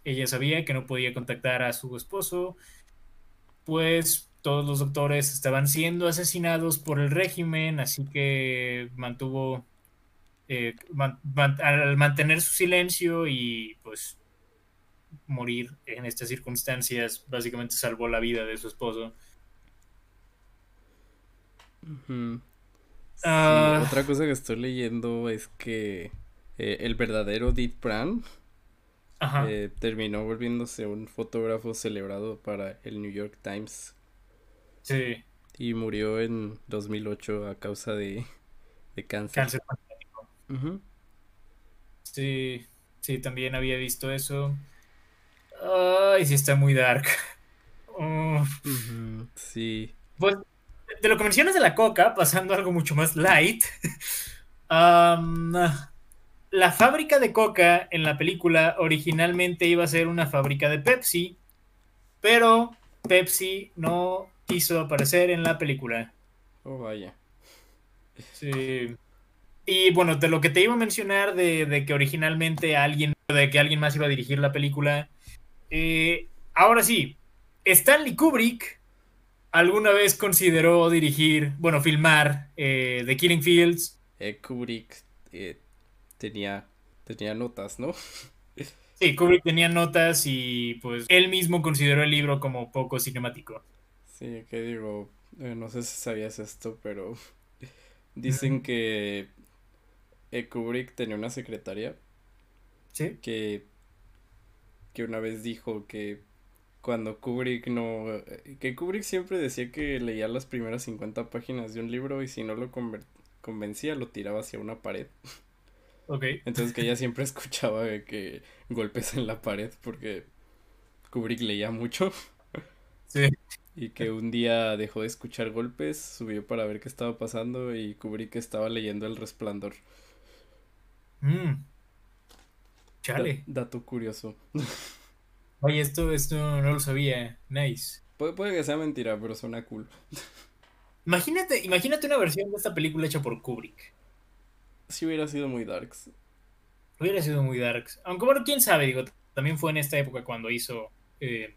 Speaker 2: ella sabía que no podía contactar a su esposo, pues todos los doctores estaban siendo asesinados por el régimen, así que mantuvo eh, man- man- al mantener su silencio y pues morir en estas circunstancias, básicamente salvó la vida de su esposo.
Speaker 1: Sí,
Speaker 2: Ah.
Speaker 1: otra cosa que estoy leyendo es que eh, el verdadero Pran
Speaker 2: Ajá.
Speaker 1: eh, terminó volviéndose un fotógrafo celebrado para el New York Times
Speaker 2: sí,
Speaker 1: y murió en 2008 a causa de, de cáncer.
Speaker 2: cáncer.
Speaker 1: Ujú.
Speaker 2: Sí, sí, también había visto eso. Ay, sí está muy dark. *laughs*
Speaker 1: Ujú, Sí.
Speaker 2: Pues, de lo que mencionas de la coca, pasando a algo mucho más light. *laughs* am, la fábrica de coca en la película originalmente iba a ser una fábrica de Pepsi, pero Pepsi no quiso aparecer en la película.
Speaker 1: Oh, vaya.
Speaker 2: Sí. Y bueno, de lo que te iba a mencionar de, de que originalmente alguien, de que alguien más iba a dirigir la película, eh, ahora sí, Stanley Kubrick alguna vez consideró dirigir, bueno, filmar eh, The Killing Fields.
Speaker 1: Eh, Kubrick tenía, tenía notas, ¿no?
Speaker 2: Sí, Kubrick tenía notas y pues él mismo consideró el libro como poco cinemático.
Speaker 1: Sí, que digo, eh, no sé si sabías esto, pero *laughs* dicen que eh, Kubrick tenía una secretaria
Speaker 2: Sí.
Speaker 1: que, que una vez dijo que cuando Kubrick no, eh, que Kubrick siempre decía que leía las primeras 50 páginas de un libro y si no lo convencía lo tiraba hacia una pared.
Speaker 2: Ok. *laughs*
Speaker 1: Entonces que ella siempre *laughs* escuchaba que golpes en la pared porque Kubrick leía mucho
Speaker 2: Sí.
Speaker 1: Y que un día dejó de escuchar golpes, subió para ver qué estaba pasando y Kubrick estaba leyendo El Resplandor.
Speaker 2: Mm.
Speaker 1: Da-
Speaker 2: Chale.
Speaker 1: dato curioso. *laughs*
Speaker 2: Oye, esto, esto no lo sabía. Nice.
Speaker 1: Puede, puede que sea mentira, pero suena cool. *laughs*
Speaker 2: Imagínate, imagínate una versión de esta película hecha por Kubrick.
Speaker 1: Si hubiera sido muy darks.
Speaker 2: Hubiera sido muy darks. Aunque bueno, quién sabe, digo, también fue en esta época cuando hizo eh,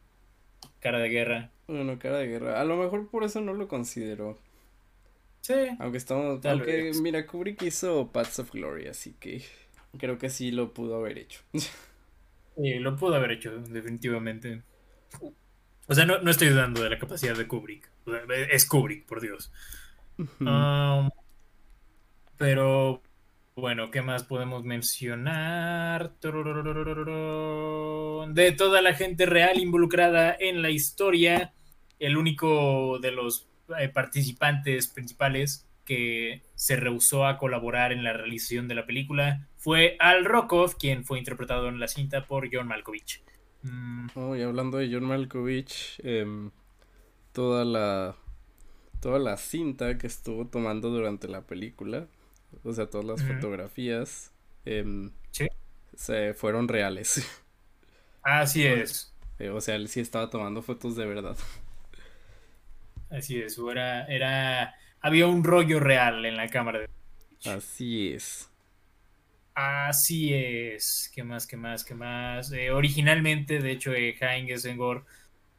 Speaker 2: Cara de Guerra.
Speaker 1: Bueno, cara de guerra. A lo mejor por eso no lo considero.
Speaker 2: Sí.
Speaker 1: Aunque estamos.
Speaker 2: Tal
Speaker 1: aunque,
Speaker 2: vez.
Speaker 1: mira, Kubrick hizo Paths of Glory, así que creo que sí lo pudo haber hecho. *laughs*
Speaker 2: Eh, lo pudo haber hecho, definitivamente. O sea, no, no estoy dudando de la capacidad de Kubrick. O sea, es Kubrick, por Dios. Um, pero bueno, ¿qué más podemos mencionar? De toda la gente real involucrada en la historia, el único de los participantes principales que se rehusó a colaborar en la realización de la película fue Al Rokov, quien fue interpretado en la cinta por John Malkovich. Mm,
Speaker 1: y hablando de John Malkovich, toda la toda la cinta que estuvo tomando durante la película, o sea, todas las fotografías, em,
Speaker 2: Sí.
Speaker 1: se fueron reales. *laughs*
Speaker 2: así es.
Speaker 1: O sea, él sí estaba tomando fotos de verdad.
Speaker 2: Así es, era, era, había un rollo real en la cámara. de-
Speaker 1: Así es.
Speaker 2: Así es, ¿qué más, qué más, qué más? Eh, originalmente, de hecho, eh, Hein Gesengor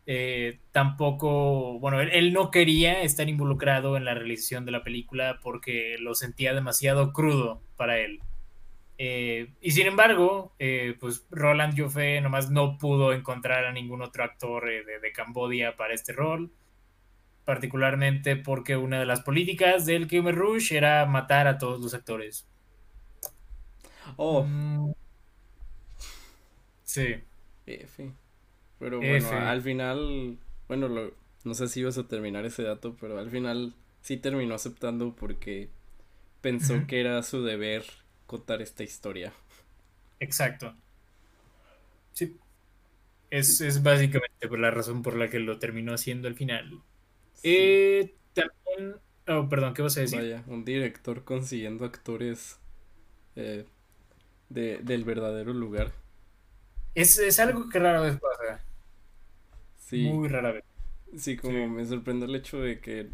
Speaker 2: eh, tampoco, bueno, él, él no quería estar involucrado en la realización de la película porque lo sentía demasiado crudo para él. Eh, y sin embargo, eh, pues Roland Joffé nomás no pudo encontrar a ningún otro actor de, de Cambodia para este rol, particularmente porque una de las políticas del Khmer Rouge era matar a todos los actores.
Speaker 1: Oh,
Speaker 2: Mm, sí.
Speaker 1: F. Pero bueno,
Speaker 2: F.
Speaker 1: al final, bueno, lo, no sé si ibas a terminar ese dato, pero al final sí terminó aceptando porque pensó que era su deber contar esta historia.
Speaker 2: Exacto. Sí. Es, es básicamente por la razón por la que lo terminó haciendo al final.
Speaker 1: Sí.
Speaker 2: Eh, también. Oh, perdón, ¿qué vas a decir?
Speaker 1: Vaya, un director consiguiendo actores eh, de, del verdadero lugar.
Speaker 2: Es, es algo que rara vez pasa.
Speaker 1: Sí,
Speaker 2: Muy rara vez.
Speaker 1: sí, como
Speaker 2: sí.
Speaker 1: me sorprende el hecho de que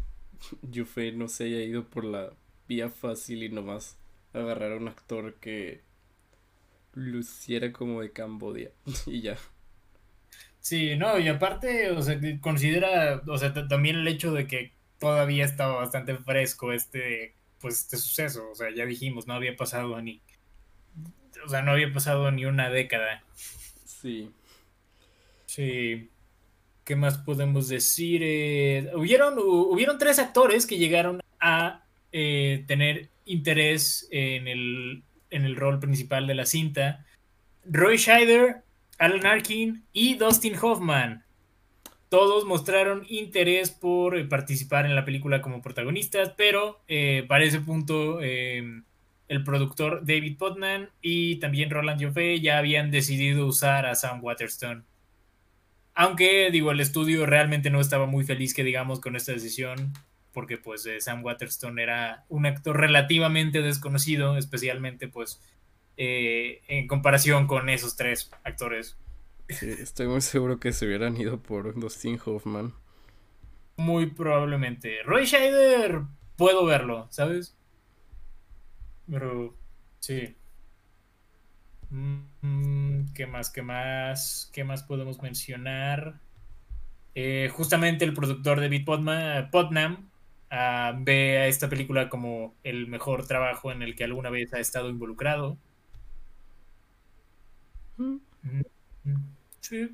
Speaker 1: Yufei no se haya ido por la vía fácil y nomás agarrar a un actor que luciera como de Cambodia *laughs* y ya.
Speaker 2: Sí, no, y aparte, o sea, considera, o sea, también el hecho de que todavía estaba bastante fresco este, pues, este suceso. O sea, ya dijimos, no había pasado ni, o sea, no había pasado ni una década.
Speaker 1: Sí.
Speaker 2: Sí. ¿Qué más podemos decir? Eh, hubieron, hu- hubieron tres actores que llegaron a eh, tener interés en el, en el rol principal de la cinta. Roy Scheider, Alan Arkin y Dustin Hoffman. Todos mostraron interés por eh, participar en la película como protagonistas, pero para ese punto eh, el productor David Putnam y también Roland Joffé ya habían decidido usar a Sam Waterston. Aunque, digo, el estudio realmente no estaba muy feliz, que digamos, con esta decisión, porque pues eh, Sam Waterston era un actor relativamente desconocido, especialmente pues eh, en comparación con esos tres actores.
Speaker 1: Sí, estoy muy seguro que se hubieran ido por Dustin Hoffman.
Speaker 2: Muy probablemente. Roy Scheider, puedo verlo, ¿sabes? Pero, sí. Mm, ¿Qué más? ¿Qué más? ¿Qué más podemos mencionar? Eh, justamente el productor David Putnam, ah, ve a esta película como el mejor trabajo en el que alguna vez ha estado involucrado.
Speaker 1: Mm.
Speaker 2: Mm, Sí.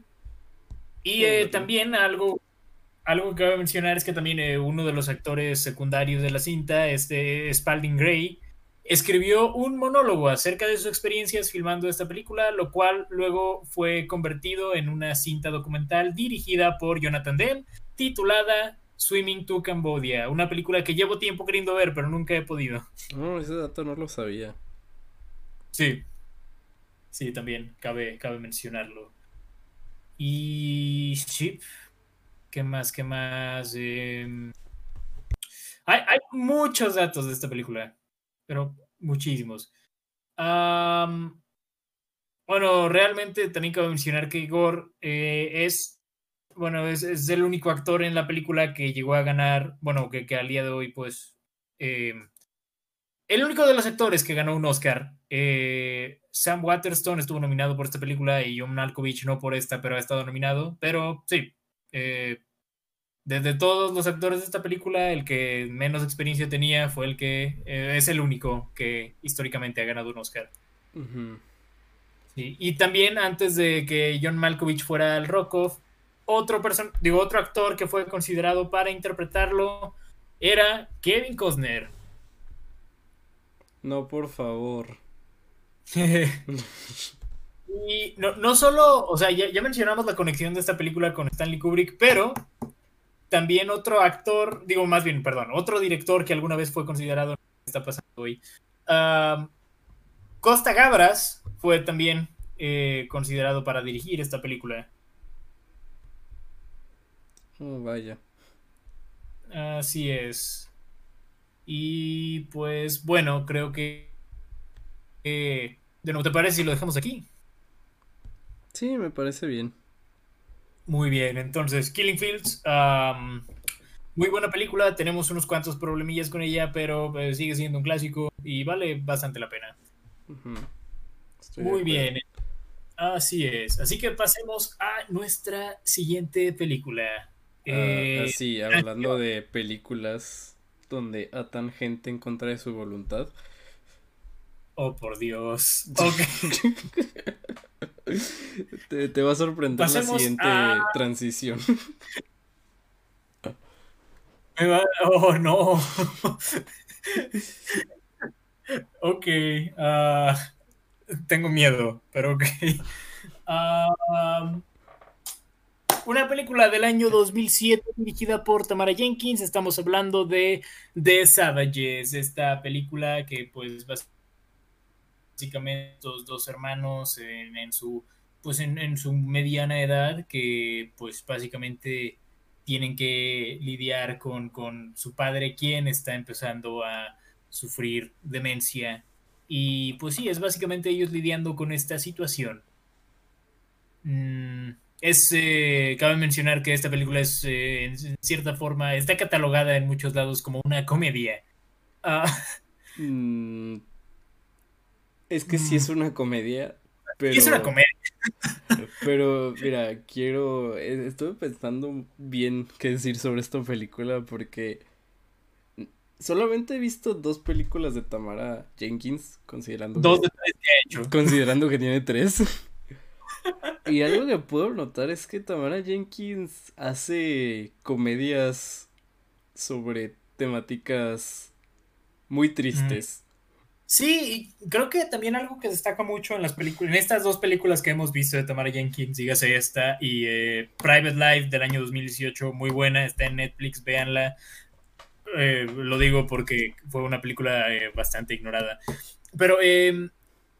Speaker 2: Y eh, también algo, algo que cabe mencionar es que también eh, uno de los actores secundarios de la cinta, este Spalding Gray, escribió un monólogo acerca de sus experiencias filmando esta película, lo cual luego fue convertido en una cinta documental dirigida por Jonathan Demme, titulada Swimming to Cambodia, una película que llevo tiempo queriendo ver, pero nunca he podido.
Speaker 1: No, ese dato no lo sabía.
Speaker 2: Sí. Sí, también cabe, cabe mencionarlo. Y sí, ¿qué más? ¿Qué más? Em, hay, hay muchos datos de esta película, pero muchísimos. Am, bueno, realmente también cabe mencionar que Igor eh, es, bueno, es, es el único actor en la película que llegó a ganar, bueno, que, que al día de hoy, pues, em, el único de los actores que ganó un Oscar. Eh, Sam Waterston estuvo nominado por esta película y John Malkovich no por esta, pero ha estado nominado. Pero sí, eh, desde todos los actores de esta película, el que menos experiencia tenía fue el que eh, es el único que históricamente ha ganado un Oscar. Sí, Y también antes de que John Malkovich fuera el Rockoff, otro, person digo, otro actor que fue considerado para interpretarlo era Kevin Costner.
Speaker 1: No, por favor. *laughs*
Speaker 2: Y no, no solo, o sea, ya, ya mencionamos la conexión de esta película con Stanley Kubrick, pero también otro actor, digo más bien, perdón, otro director que alguna vez fue considerado, está pasando hoy. Costa Gabras fue también eh, considerado para dirigir esta película.
Speaker 1: Oh, vaya.
Speaker 2: Así es. Y pues bueno, creo que... eh, de nuevo, ¿te parece si lo dejamos aquí?
Speaker 1: Sí, me parece bien.
Speaker 2: Muy bien, entonces Killing Fields, um, muy buena película, tenemos unos cuantos problemillas con ella, pero eh, sigue siendo un clásico y vale bastante la pena. Muy bien, así es. Así que pasemos a nuestra siguiente película. Eh,
Speaker 1: así, hablando de películas donde atan gente en contra de su voluntad.
Speaker 2: Oh, por Dios. Ok. *laughs*
Speaker 1: Te, te va a sorprender la siguiente
Speaker 2: a-
Speaker 1: transición.
Speaker 2: Me va- Oh, no. ok. ah, tengo miedo, pero ok. Ah, una película del año 2007 dirigida por Tamara Jenkins. Estamos hablando de The Savages, esta película que pues básicamente estos dos hermanos en, en su pues en, en su mediana edad que pues básicamente tienen que lidiar con, con su padre, quien está empezando a sufrir demencia. Y pues sí, es básicamente ellos lidiando con esta situación. Mm, es, eh, cabe mencionar que esta película es, eh, en cierta forma, está catalogada en muchos lados como una comedia. *laughs*
Speaker 1: Mm, es que sí es una comedia, pero...
Speaker 2: es una comedia. *laughs*
Speaker 1: Pero mira, quiero... eh, Estuve pensando bien qué decir sobre esta película porque solamente he visto dos películas de Tamara Jenkins, considerando
Speaker 2: Dos de tres que hecho. *laughs*
Speaker 1: considerando que tiene tres. *laughs* Y algo que puedo notar es que Tamara Jenkins hace comedias sobre temáticas muy tristes.
Speaker 2: Sí, creo que también algo que destaca mucho en las películas, en estas dos películas que hemos visto de Tamara Jenkins, dígase esta y eh, Private Life del año 2018, muy buena, está en Netflix, véanla. Eh, lo digo porque fue una película eh, bastante ignorada. Pero, eh,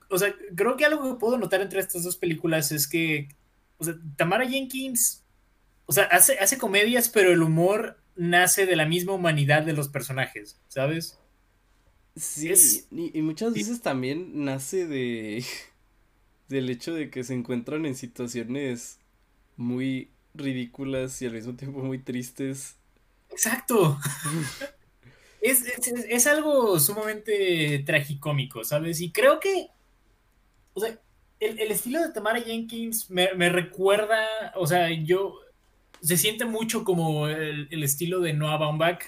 Speaker 2: o sea, creo que algo que puedo notar entre estas dos películas es que, o sea, Tamara Jenkins, o sea, hace, hace comedias, pero el humor nace de la misma humanidad de los personajes, ¿sabes?
Speaker 1: Sí,
Speaker 2: Es-
Speaker 1: y, y muchas veces también nace de *laughs* del hecho de que se encuentran en situaciones muy ridículas y al mismo tiempo muy tristes.
Speaker 2: Exacto. *laughs* Es, es- es- es algo sumamente tragicómico, ¿sabes? Y creo que, o sea, el, el estilo de Tamara Jenkins me, me recuerda, o sea, yo, se siente mucho como el, el estilo de Noah Baumbach,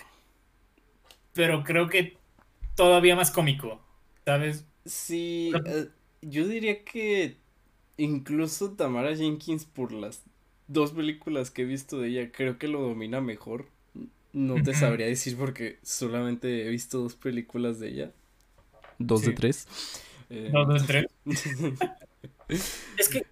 Speaker 2: pero creo que todavía más cómico, ¿sabes?
Speaker 1: Sí, eh, yo diría que incluso Tamara Jenkins por las dos películas que he visto de ella creo que lo domina mejor. No te sabría decir porque solamente he visto dos películas de ella. Dos
Speaker 2: Sí.
Speaker 1: de tres. Eh,
Speaker 2: Dos, dos, tres. Es que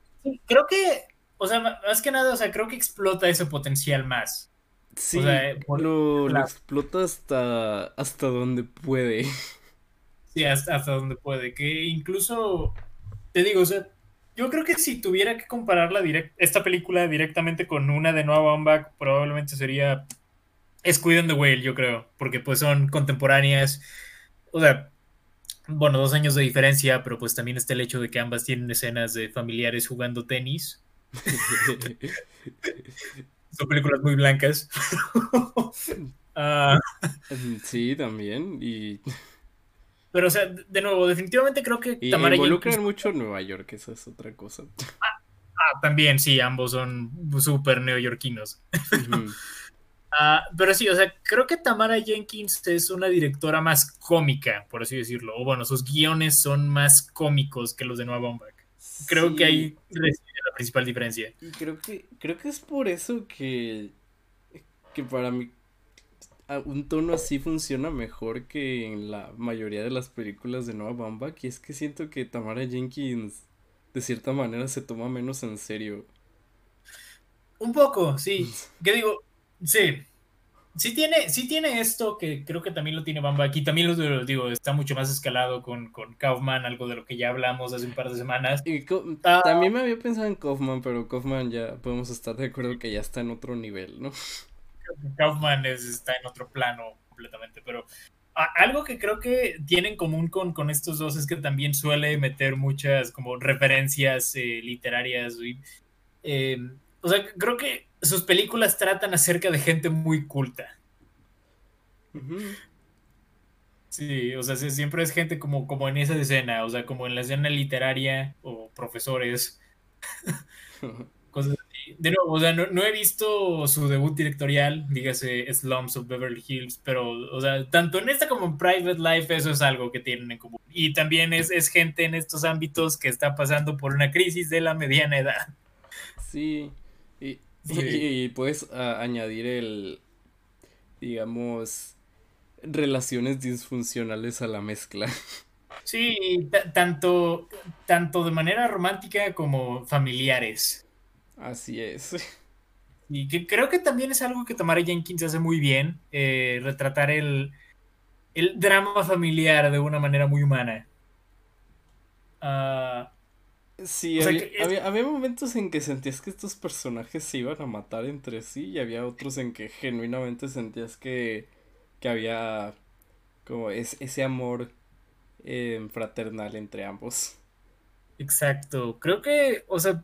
Speaker 2: creo que, o sea, más que nada, o sea, creo que explota ese potencial más.
Speaker 1: Sí,
Speaker 2: O sea, por-
Speaker 1: lo, explota hasta, hasta donde puede. *laughs*
Speaker 2: Sí, hasta, hasta donde puede. Que incluso, te digo, o sea, yo creo que si tuviera que compararla direct- esta película directamente con una de Noah Baumbach, probablemente sería Squid and the Whale, yo creo, porque pues son contemporáneas. O sea, bueno, dos años de diferencia, pero pues también está el hecho de que ambas tienen escenas de familiares jugando tenis. *laughs* Son películas muy blancas. *laughs* Ah,
Speaker 1: Sí, también. Y,
Speaker 2: pero, o sea, de nuevo, definitivamente creo que
Speaker 1: y
Speaker 2: Tamara
Speaker 1: involucran
Speaker 2: Jenkins-
Speaker 1: mucho Nueva York, esa es otra cosa.
Speaker 2: Ah, también, sí, ambos son súper neoyorquinos. *laughs* Ah, pero sí, o sea, creo que Tamara Jenkins es una directora más cómica, por así decirlo. O bueno, sus guiones son más cómicos que los de Noah Baumbach. Creo que ahí reside la principal diferencia.
Speaker 1: Y creo que, creo que es por eso que, que para mí un tono así funciona mejor que en la mayoría de las películas de Noah Baumbach. Y es que siento que Tamara Jenkins de cierta manera se toma menos en serio.
Speaker 2: Un poco, sí. *laughs* ¿Qué digo? Sí. Sí tiene, sí tiene esto que creo que también lo tiene Baumbach y también lo digo, está mucho más escalado con, con Kaufman, algo de lo que ya hablamos hace un par de semanas.
Speaker 1: Y
Speaker 2: Ah.
Speaker 1: también me había pensado en Kaufman, pero Kaufman ya podemos estar de acuerdo que ya está en otro nivel, ¿no?
Speaker 2: Kaufman es- está en otro plano completamente, pero algo que creo que tiene en común con, con estos dos es que también suele meter muchas como referencias eh, literarias. y, eh, o sea, creo que sus películas tratan acerca de gente muy culta. Sí, o sea, siempre es gente como, como en esa escena, o sea, como en la escena literaria o profesores, *laughs* cosas así. de nuevo, o sea, no, no he visto su debut directorial, dígase Slums of Beverly Hills, pero, o sea, tanto en esta como en Private Life, eso es algo que tienen en común. Y también es, es gente en estos ámbitos que está pasando por una crisis de la mediana edad.
Speaker 1: Sí,
Speaker 2: Sí. *laughs*
Speaker 1: y- y puedes a- añadir el, digamos, relaciones disfuncionales a la mezcla. *laughs*
Speaker 2: Sí, ta- tanto, tanto de manera romántica como familiares.
Speaker 1: Así es. *laughs*
Speaker 2: Y que creo que también es algo que Tamara Jenkins hace muy bien, eh, retratar el, el drama familiar de una manera muy humana. Ah,
Speaker 1: Sí,
Speaker 2: O sea,
Speaker 1: había,
Speaker 2: es-
Speaker 1: había, había momentos en que sentías que estos personajes se iban a matar entre sí y había otros en que genuinamente sentías que, que había como es, ese amor eh, fraternal entre ambos.
Speaker 2: exacto. Creo que, o sea,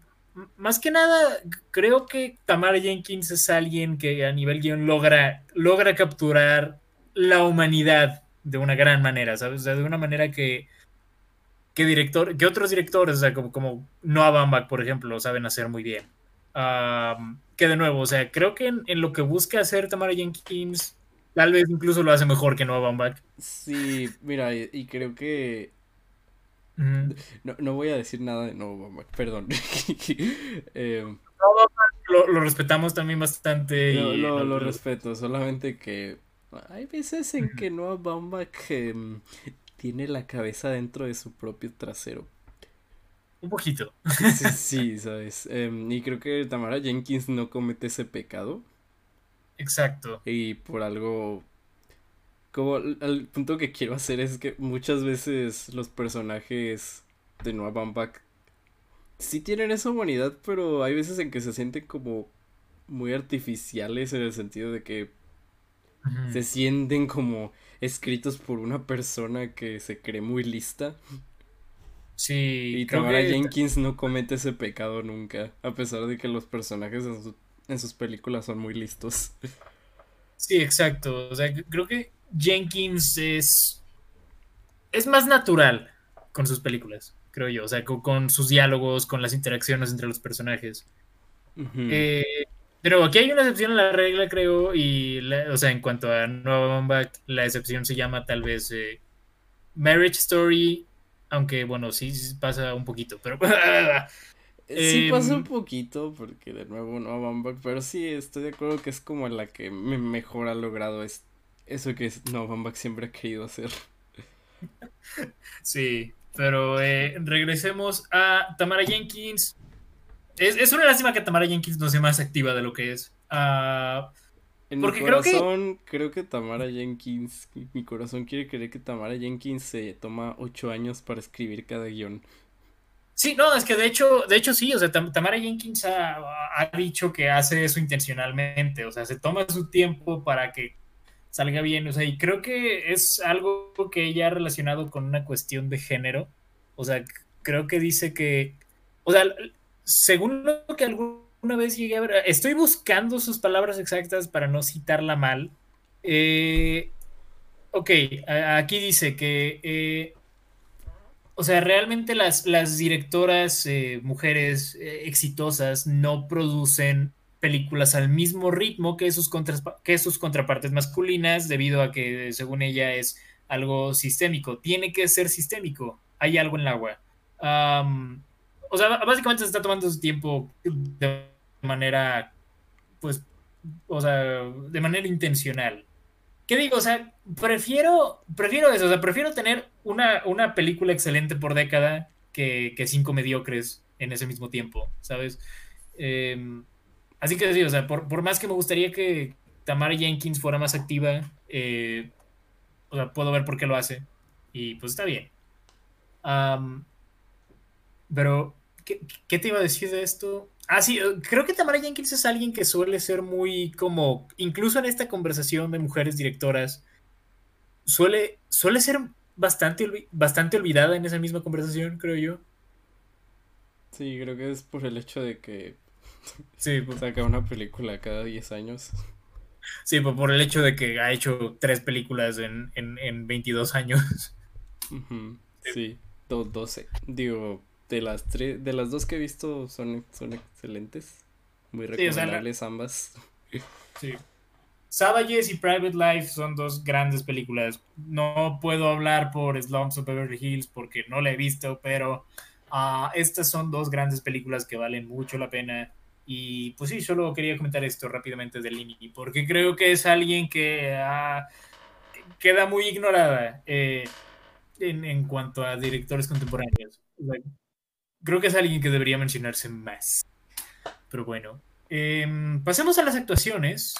Speaker 2: más que nada, creo que Tamara Jenkins es alguien que a nivel guion logra, logra capturar la humanidad de una gran manera, ¿sabes? O sea, de una manera que, que, director, que otros directores, o sea, como, como Noah Baumbach, por ejemplo, lo saben hacer muy bien. Que de nuevo, o sea, creo que en, en lo que busca hacer Tamara Jenkins, tal vez incluso lo hace mejor que Noah Baumbach.
Speaker 1: Sí, mira, y, y creo que no, no voy a decir nada de nuevo, mamá, perdón. *laughs* Em,
Speaker 2: Lo, lo respetamos también bastante. Y
Speaker 1: lo-
Speaker 2: lo
Speaker 1: lo- respeto, solamente que hay veces en que Noah Baumbach em, tiene la cabeza dentro de su propio trasero.
Speaker 2: Un poquito.
Speaker 1: Sí, *laughs* sí, ¿sabes? Em, y creo que Tamara Jenkins no comete ese pecado
Speaker 2: Exacto.
Speaker 1: y por algo... Como el, el punto que quiero hacer es que muchas veces los personajes de Noah Baumbach sí tienen esa humanidad, pero hay veces en que se sienten como muy artificiales en el sentido de que se sienten como escritos por una persona que se cree muy lista.
Speaker 2: Sí,
Speaker 1: Y Tamara
Speaker 2: que-
Speaker 1: Jenkins no comete ese pecado nunca, a pesar de que los personajes en, su- en sus películas son muy listos.
Speaker 2: Sí, exacto. O sea, creo que Jenkins es. Es más natural con sus películas, creo yo. O sea, co- con, sus diálogos, con las interacciones entre los personajes. Eh, pero aquí hay una excepción a la regla, creo. Y, la- o sea, en cuanto a Noah Baumbach, la excepción se llama tal vez eh, Marriage Story. Aunque, bueno, sí, sí pasa un poquito. Pero. *laughs*
Speaker 1: Sí
Speaker 2: em,
Speaker 1: pasa un poquito, porque de nuevo no Baumbach, pero sí estoy de acuerdo que es como la que me- mejor ha logrado es eso que es- no Baumbach siempre ha querido hacer. *laughs*
Speaker 2: Sí, pero eh, regresemos a Tamara Jenkins. Es, es una lástima que Tamara Jenkins no sea más activa de lo que es. Ah,
Speaker 1: En
Speaker 2: Porque
Speaker 1: mi
Speaker 2: creo que-
Speaker 1: corazón, creo que Tamara Jenkins, mi corazón quiere creer que Tamara Jenkins se toma ocho años para escribir cada guion.
Speaker 2: sí, no, es que de hecho, de hecho sí, o sea, Tam- Tamara Jenkins ha, ha dicho que hace eso intencionalmente, o sea, se toma su tiempo para que salga bien, o sea, y creo que es algo que ella ha relacionado con una cuestión de género, o sea, creo que dice que, o sea, según lo que alguna vez llegué a ver, estoy buscando sus palabras exactas para no citarla mal. Eh, ok, aquí dice que, eh, o sea, realmente las, las directoras eh, mujeres eh, exitosas no producen películas al mismo ritmo que sus, que sus contrapartes masculinas, debido a que, según ella, es algo sistémico. Tiene que ser sistémico. Hay algo en el agua. O sea, básicamente se está tomando su tiempo de manera, pues, o sea, de manera intencional. ¿Qué digo? O sea, prefiero, prefiero eso, o sea, prefiero tener una, una película excelente por década que, que cinco mediocres en ese mismo tiempo, ¿sabes? Eh, así que sí, o sea, por, por más que me gustaría que Tamara Jenkins fuera más activa, eh, o sea, puedo ver por qué lo hace. Y pues está bien. Pero, ¿qué, qué te iba a decir de esto? Ah, sí, eh, creo que Tamara Jenkins es alguien que suele ser muy como, incluso en esta conversación de mujeres directoras, suele, suele ser bastante, bastante olvidada en esa misma conversación, creo yo.
Speaker 1: Sí, creo que es por el hecho de que
Speaker 2: Sí, *laughs* pues,
Speaker 1: saca una película cada 10 años.
Speaker 2: sí, por el hecho de que ha hecho tres películas en, en, en 22 años.
Speaker 1: Ujú, Sí, do- 12. Digo, de las tres, de las dos que he visto son, son excelentes. Muy
Speaker 2: Sí, o sea, la-
Speaker 1: recomendables ambas.
Speaker 2: Sí. Savages y Private Life son dos grandes películas. No puedo hablar por Slums of Beverly Hills porque no la he visto, pero ah, estas son dos grandes películas que valen mucho la pena. Y pues sí, solo quería comentar esto rápidamente de Lini, porque creo que es alguien que ah, queda muy ignorada eh, en, en cuanto a directores contemporáneos. Creo que es alguien que debería mencionarse más. Pero bueno, em, pasemos a las actuaciones.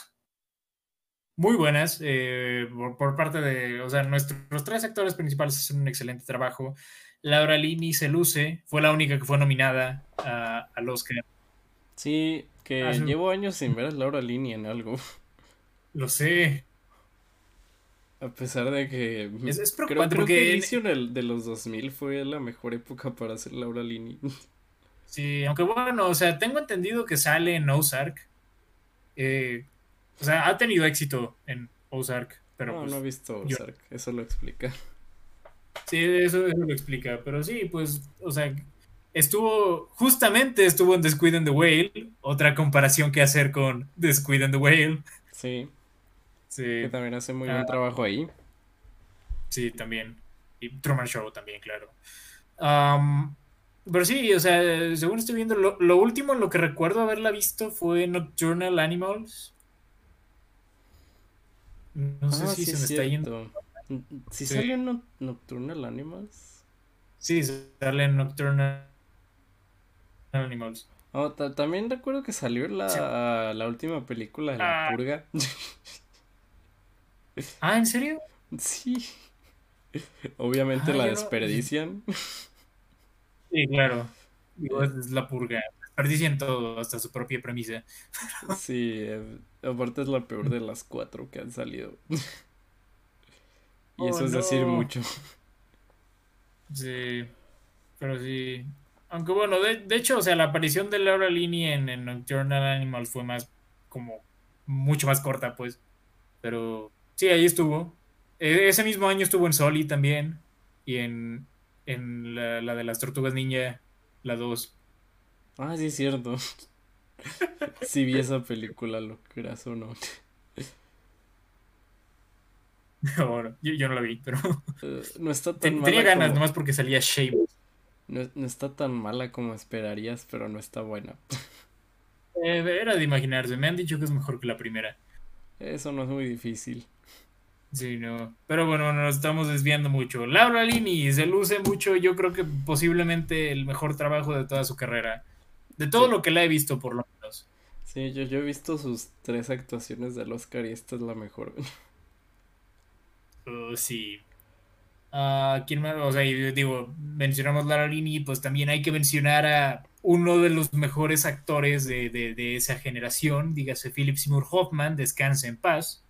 Speaker 2: Muy buenas eh, por, por parte de, o sea, nuestros tres actores principales hacen un excelente trabajo. Laura Linney se luce, fue la única que fue nominada a- al Oscar.
Speaker 1: Sí, que llevo años sin ver a Laura Linney en algo.
Speaker 2: Lo sé.
Speaker 1: A pesar de que
Speaker 2: Es- es
Speaker 1: creo,
Speaker 2: preocupante
Speaker 1: creo que
Speaker 2: porque en-
Speaker 1: inicio de los 2000 fue la mejor época para hacer Laura Linney. *laughs*
Speaker 2: Sí, aunque bueno, o sea, tengo entendido que sale en Ozark. Eh, o sea, ha tenido éxito en Ozark, pero
Speaker 1: no,
Speaker 2: pues,
Speaker 1: no he visto
Speaker 2: yo-
Speaker 1: Ozark, eso lo explica.
Speaker 2: Sí, eso, eso lo explica. Pero sí, pues, o sea, estuvo, justamente estuvo en Descuid and the Whale. Otra comparación que hacer con Descuid and the Whale.
Speaker 1: Sí,
Speaker 2: Sí,
Speaker 1: que también hace muy buen
Speaker 2: Ah.
Speaker 1: trabajo ahí.
Speaker 2: sí, también. Y Truman Show también, claro. Pero sí, o sea, según estoy viendo, lo, lo último en lo que recuerdo haberla visto fue Nocturnal Animals. No sé
Speaker 1: Ah,
Speaker 2: si
Speaker 1: sí,
Speaker 2: se
Speaker 1: es
Speaker 2: me está yendo.
Speaker 1: ¿Sí,
Speaker 2: Sí.
Speaker 1: salió en No- Nocturnal Animals?
Speaker 2: Sí, sale en Nocturnal Animals.
Speaker 1: Oh, ta- también recuerdo que salió la, la última película de La
Speaker 2: Ah.
Speaker 1: Purga. *laughs*
Speaker 2: Ah, ¿en serio?
Speaker 1: Sí. Obviamente
Speaker 2: Ah,
Speaker 1: la
Speaker 2: no-
Speaker 1: desperdician.
Speaker 2: Sí, claro. Es la purga. Desperdician todo, hasta su propia premisa.
Speaker 1: Sí, eh, aparte es la peor de las cuatro que han salido. Y
Speaker 2: Oh,
Speaker 1: eso es decir mucho.
Speaker 2: Sí, pero sí. Aunque bueno, de, de hecho, o sea, la aparición de Laura Linney en, en Nocturnal Animals fue más, como, mucho más corta, pues. Pero sí, ahí estuvo. E- ese mismo año estuvo en Soli también. Y en, en la, la de las Tortugas Ninja, la 2.
Speaker 1: Ah, sí, es cierto. *laughs* Sí vi esa película, lo creas o no. *laughs*
Speaker 2: Bueno, yo, yo no la vi, pero
Speaker 1: Eh, no está tan
Speaker 2: ten-
Speaker 1: mala
Speaker 2: tenía ganas,
Speaker 1: como-
Speaker 2: nomás porque salía Sheamus.
Speaker 1: no, no está tan mala como esperarías, pero no está buena. *laughs*
Speaker 2: Eh, era de imaginarse, me han dicho que es mejor que la primera.
Speaker 1: Eso no es muy difícil.
Speaker 2: Sí, no. Pero bueno, nos estamos desviando mucho. Laura Linney se luce mucho, yo creo que posiblemente el mejor trabajo de toda su carrera. De todo
Speaker 1: Sí.
Speaker 2: lo que la he visto, por lo menos.
Speaker 1: Sí, yo, yo he visto sus tres actuaciones del Oscar y esta es la mejor.
Speaker 2: Uh, sí. Ah, ¿quién más? O sea, digo, mencionamos Laura Linney, pues también hay que mencionar a uno de los mejores actores de, de- de esa generación, dígase Philip Seymour Hoffman, Descanse en paz.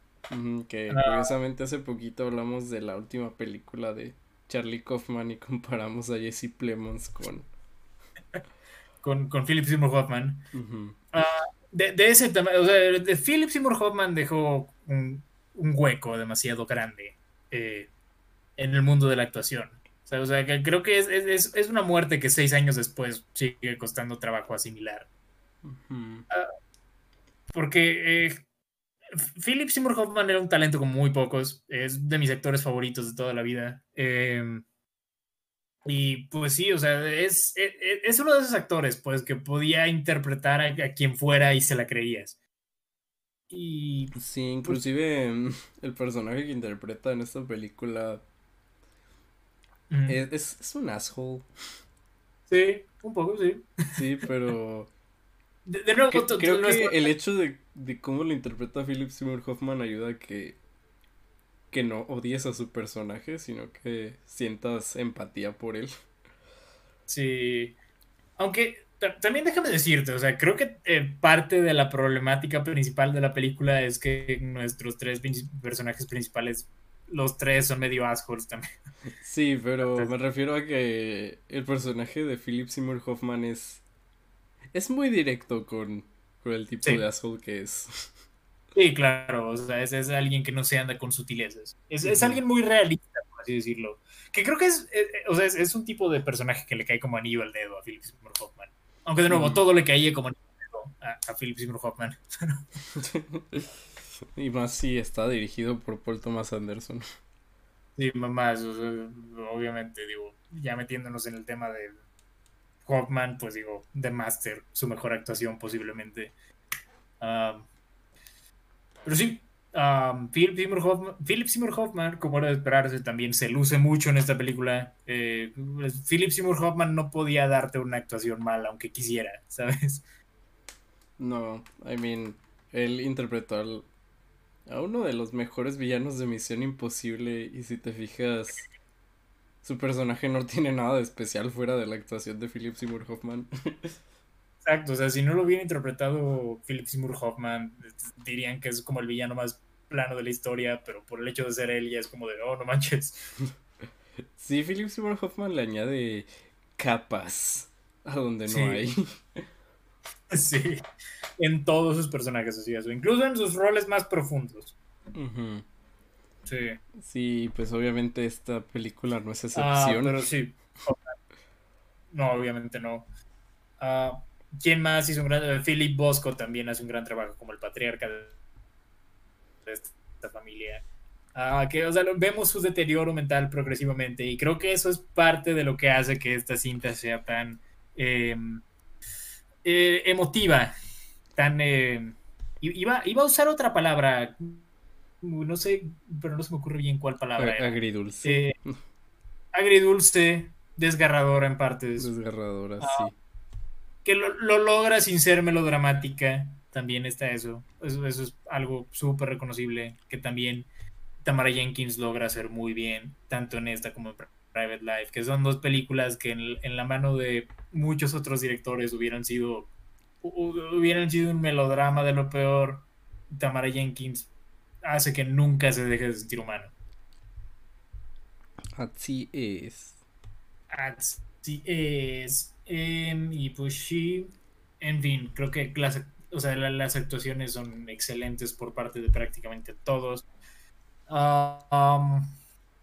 Speaker 1: Que
Speaker 2: Ah.
Speaker 1: curiosamente hace poquito hablamos de la última película de Charlie Kaufman y *laughs* comparamos a Jesse Plemons con...
Speaker 2: Con, con Philip Seymour Hoffman.
Speaker 1: Ujú.
Speaker 2: De, de ese tamaño, o sea, de Philip Seymour Hoffman dejó un, un hueco demasiado grande eh, en el mundo de la actuación. O sea, que creo que es, es- es una muerte que seis años después sigue costando trabajo asimilar.
Speaker 1: Ujú.
Speaker 2: Porque eh, Philip Seymour Hoffman era un talento como muy pocos. Es de mis actores favoritos de toda la vida. Eh, y pues sí, o sea, es, es, es uno de esos actores, pues, que podía interpretar a, a quien fuera y se la creías. Y
Speaker 1: Sí, inclusive mm, el personaje que interpreta en esta película
Speaker 2: mm,
Speaker 1: es, es, es un asshole.
Speaker 2: sí, un poco, sí.
Speaker 1: Sí, pero *laughs*
Speaker 2: De, de nuevo,
Speaker 1: que- creo que el hecho de, de cómo lo interpreta Philip Seymour Hoffman ayuda a que, que no odies a su personaje, sino que sientas empatía por él.
Speaker 2: Sí. Aunque ta- también déjame decirte, o sea, creo que eh, parte de la problemática principal de la película es que nuestros tres personajes principales, los tres son medio assholes también.
Speaker 1: Sí, pero me refiero a que el personaje de Philip Seymour Hoffman es es muy directo con, con el tipo
Speaker 2: Sí.
Speaker 1: de asshole que es.
Speaker 2: Sí, claro, o sea, es, es alguien que no se anda con sutilezas. Es, es alguien muy realista, por así decirlo. Que creo que es, eh, eh, o sea, es, es un tipo de personaje que le cae como anillo al dedo a Philip Seymour Hoffman. Aunque de nuevo,
Speaker 1: Ujú.
Speaker 2: todo le caía como anillo al dedo a, a Philip Seymour Hoffman. *laughs*
Speaker 1: Y más si está dirigido por Paul Thomas Anderson.
Speaker 2: Sí, más, o sea, obviamente, digo, ya metiéndonos en el tema de Hoffman, pues digo, The Master, su mejor actuación posiblemente. Pero sí, um, Philip, Seymour Hoffman, Philip Seymour Hoffman, como era de esperarse, también se luce mucho en esta película. Eh, Philip Seymour Hoffman no podía darte una actuación mala, aunque quisiera, *laughs* ¿sabes?
Speaker 1: No, I mean, él interpretó al- a uno de los mejores villanos de Misión Imposible y si te fijas, su personaje no tiene nada de especial fuera de la actuación de Philip Seymour Hoffman. *laughs*
Speaker 2: Exacto, o sea, si no lo hubiera interpretado Philip Seymour Hoffman, dirían que es como el villano más plano de la historia, pero por el hecho de ser él ya es como de, oh, no manches. *laughs*
Speaker 1: Sí, Philip Seymour Hoffman le añade capas a donde no
Speaker 2: Sí.
Speaker 1: hay. *laughs* *laughs*
Speaker 2: Sí, en todos sus personajes, así es, o incluso en sus roles más profundos. Sí.
Speaker 1: Sí, pues obviamente esta película no es
Speaker 2: Ah,
Speaker 1: excepción.
Speaker 2: pero sí. No, obviamente no. Ah, ¿Quién más hizo un gran... eh, Philip Bosco también hace un gran trabajo como el patriarca de esta familia. Ah, que, o sea, vemos su deterioro mental progresivamente y creo que eso es parte de lo que hace que esta cinta sea tan eh, eh, emotiva, tan... eh, i- iba, iba a usar otra palabra, no sé, pero no se me ocurre bien cuál palabra era.
Speaker 1: Agridulce.
Speaker 2: Eh, *laughs* agridulce, desgarradora en partes,
Speaker 1: Desgarradora,
Speaker 2: ah,
Speaker 1: sí.
Speaker 2: que lo, lo logra sin ser melodramática, también está eso, eso, eso es algo súper reconocible, que también Tamara Jenkins logra hacer muy bien, tanto en esta como en Private Life, que son dos películas que en, en la mano de muchos otros directores hubieran sido, hu- hubieran sido un melodrama de lo peor, Tamara Jenkins hace que nunca se deje de sentir humano.
Speaker 1: Así es.
Speaker 2: Así es. Em, y pues sí, en fin, creo que las, o sea, la- las actuaciones son excelentes por parte de prácticamente todos. Um,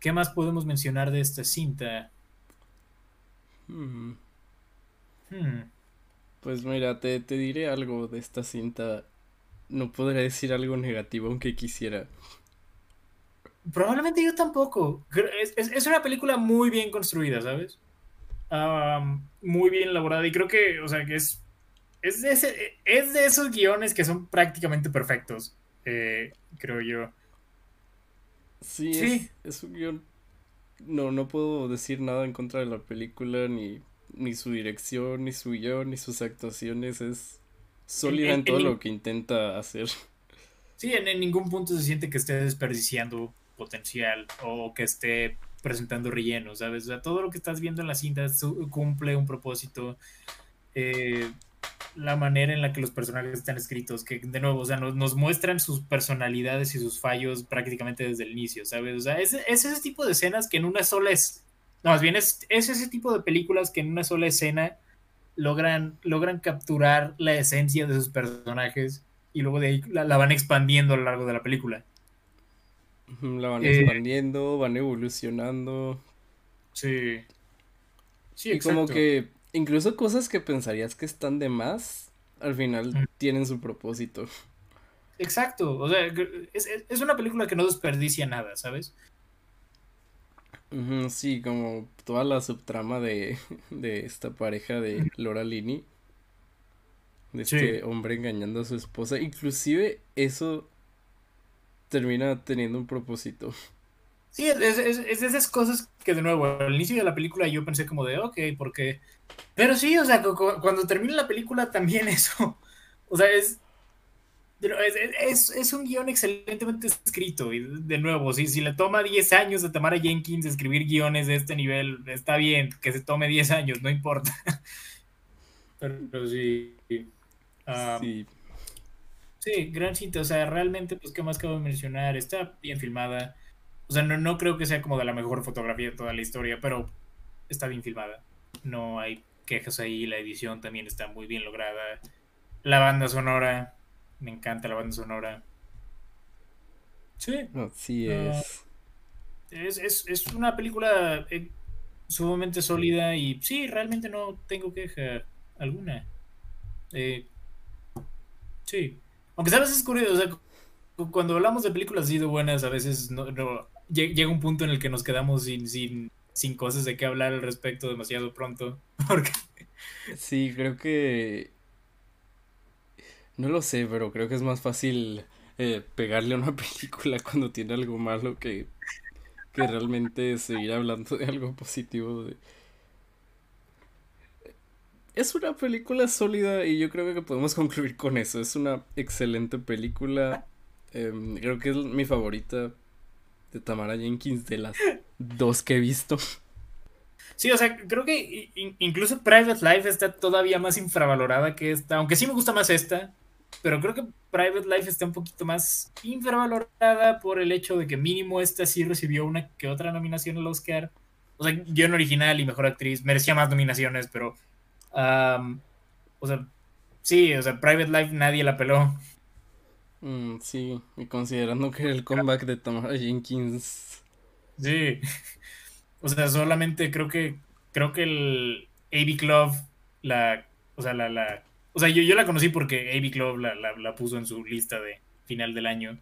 Speaker 2: ¿Qué más podemos mencionar de esta cinta?
Speaker 1: Hmm.
Speaker 2: Hmm,
Speaker 1: Pues mira, te, te diré algo de esta cinta. No podré decir algo negativo aunque quisiera.
Speaker 2: Probablemente yo tampoco. Es, es- es una película muy bien construida, ¿sabes? Ah, muy bien elaborada y creo que, o sea, que es, es, de, ese- es de esos guiones que son prácticamente perfectos, eh, creo yo.
Speaker 1: Sí,
Speaker 2: Sí.
Speaker 1: Es, es un guion. No, no puedo decir nada en contra de la película, ni, ni su dirección, ni su guion, ni sus actuaciones. Es sólida
Speaker 2: en-
Speaker 1: en todo
Speaker 2: en-
Speaker 1: lo que intenta hacer.
Speaker 2: Sí, en, en ningún punto se siente que esté desperdiciando potencial o que esté presentando relleno, ¿sabes? O sea, todo lo que estás viendo en la cinta su- cumple un propósito. Eh, la manera en la que los personajes están escritos, que de nuevo, o sea, nos, nos muestran sus personalidades y sus fallos prácticamente desde el inicio, ¿sabes? O sea, es, es ese tipo de escenas que en una sola es... No, más bien es, es ese tipo de películas que en una sola escena logran, logran capturar la esencia de sus personajes y luego de ahí la, la van expandiendo a lo largo de la película.
Speaker 1: La van
Speaker 2: Eh,
Speaker 1: expandiendo, van evolucionando.
Speaker 2: Sí. Sí,
Speaker 1: Y como
Speaker 2: exacto.
Speaker 1: que incluso cosas que pensarías que están de más, al final
Speaker 2: Mm.
Speaker 1: tienen su propósito.
Speaker 2: Exacto. O sea, es, es- una película que no desperdicia nada, ¿sabes?
Speaker 1: Sí, como toda la subtrama de, *laughs* de esta pareja de Laura Linney. De
Speaker 2: Sí.
Speaker 1: este hombre engañando a su esposa. Inclusive eso termina teniendo un propósito.
Speaker 2: Sí, es, es- es- de esas cosas que de nuevo, al inicio de la película yo pensé como de, ok, porque... Pero sí, o sea, cu- cu- cuando termina la película también *laughs* eso, o sea, es... Es, es- un guion excelentemente escrito y de nuevo, si, si le toma 10 años a Tamara Jenkins escribir guiones de este nivel, está bien, que se tome 10 años, no importa. *laughs* Pero sí... ah,
Speaker 1: Sí,
Speaker 2: Sí, gran cinta, o sea, realmente, pues, ¿qué más acabo de mencionar? Está bien filmada. O sea, no, no creo que sea como de la mejor fotografía de toda la historia, pero está bien filmada. No hay quejas ahí, la edición también está muy bien lograda. La banda sonora, me encanta la banda sonora. Sí,
Speaker 1: así
Speaker 2: Ah,
Speaker 1: es.
Speaker 2: es, es, es una película eh, sumamente sólida y sí, realmente no tengo queja alguna. Eh, Sí. Aunque sabes, es curioso, o sea, cu- cuando hablamos de películas así de buenas, a veces no, llega un punto en el que nos quedamos sin, sin, sin cosas de qué hablar al respecto demasiado pronto. *laughs* Porque,
Speaker 1: Sí, creo que... No lo sé, pero creo que es más fácil eh, pegarle a una *laughs* película cuando tiene algo malo que, que realmente seguir hablando de algo positivo. Es una película sólida y yo creo que podemos concluir con eso. Es una excelente película. Em, creo que es mi favorita de Tamara Jenkins de las dos que he visto.
Speaker 2: sí, o sea, creo que incluso Private Life está todavía más infravalorada que esta, aunque sí me gusta más esta, pero creo que Private Life está un poquito más infravalorada por el hecho de que mínimo esta sí recibió una que otra nominación al Oscar. O sea, guion original y mejor actriz, merecía más nominaciones, pero... o sea, sí, o sea, Private Life nadie la peló.
Speaker 1: Mm, sí, y considerando que era el comeback de Tamara Jenkins.
Speaker 2: Sí. *laughs* O sea, solamente creo que creo que el AB Club la o sea, la, la o sea, yo, yo la conocí porque AB Club la, la, la puso en su lista de final del año.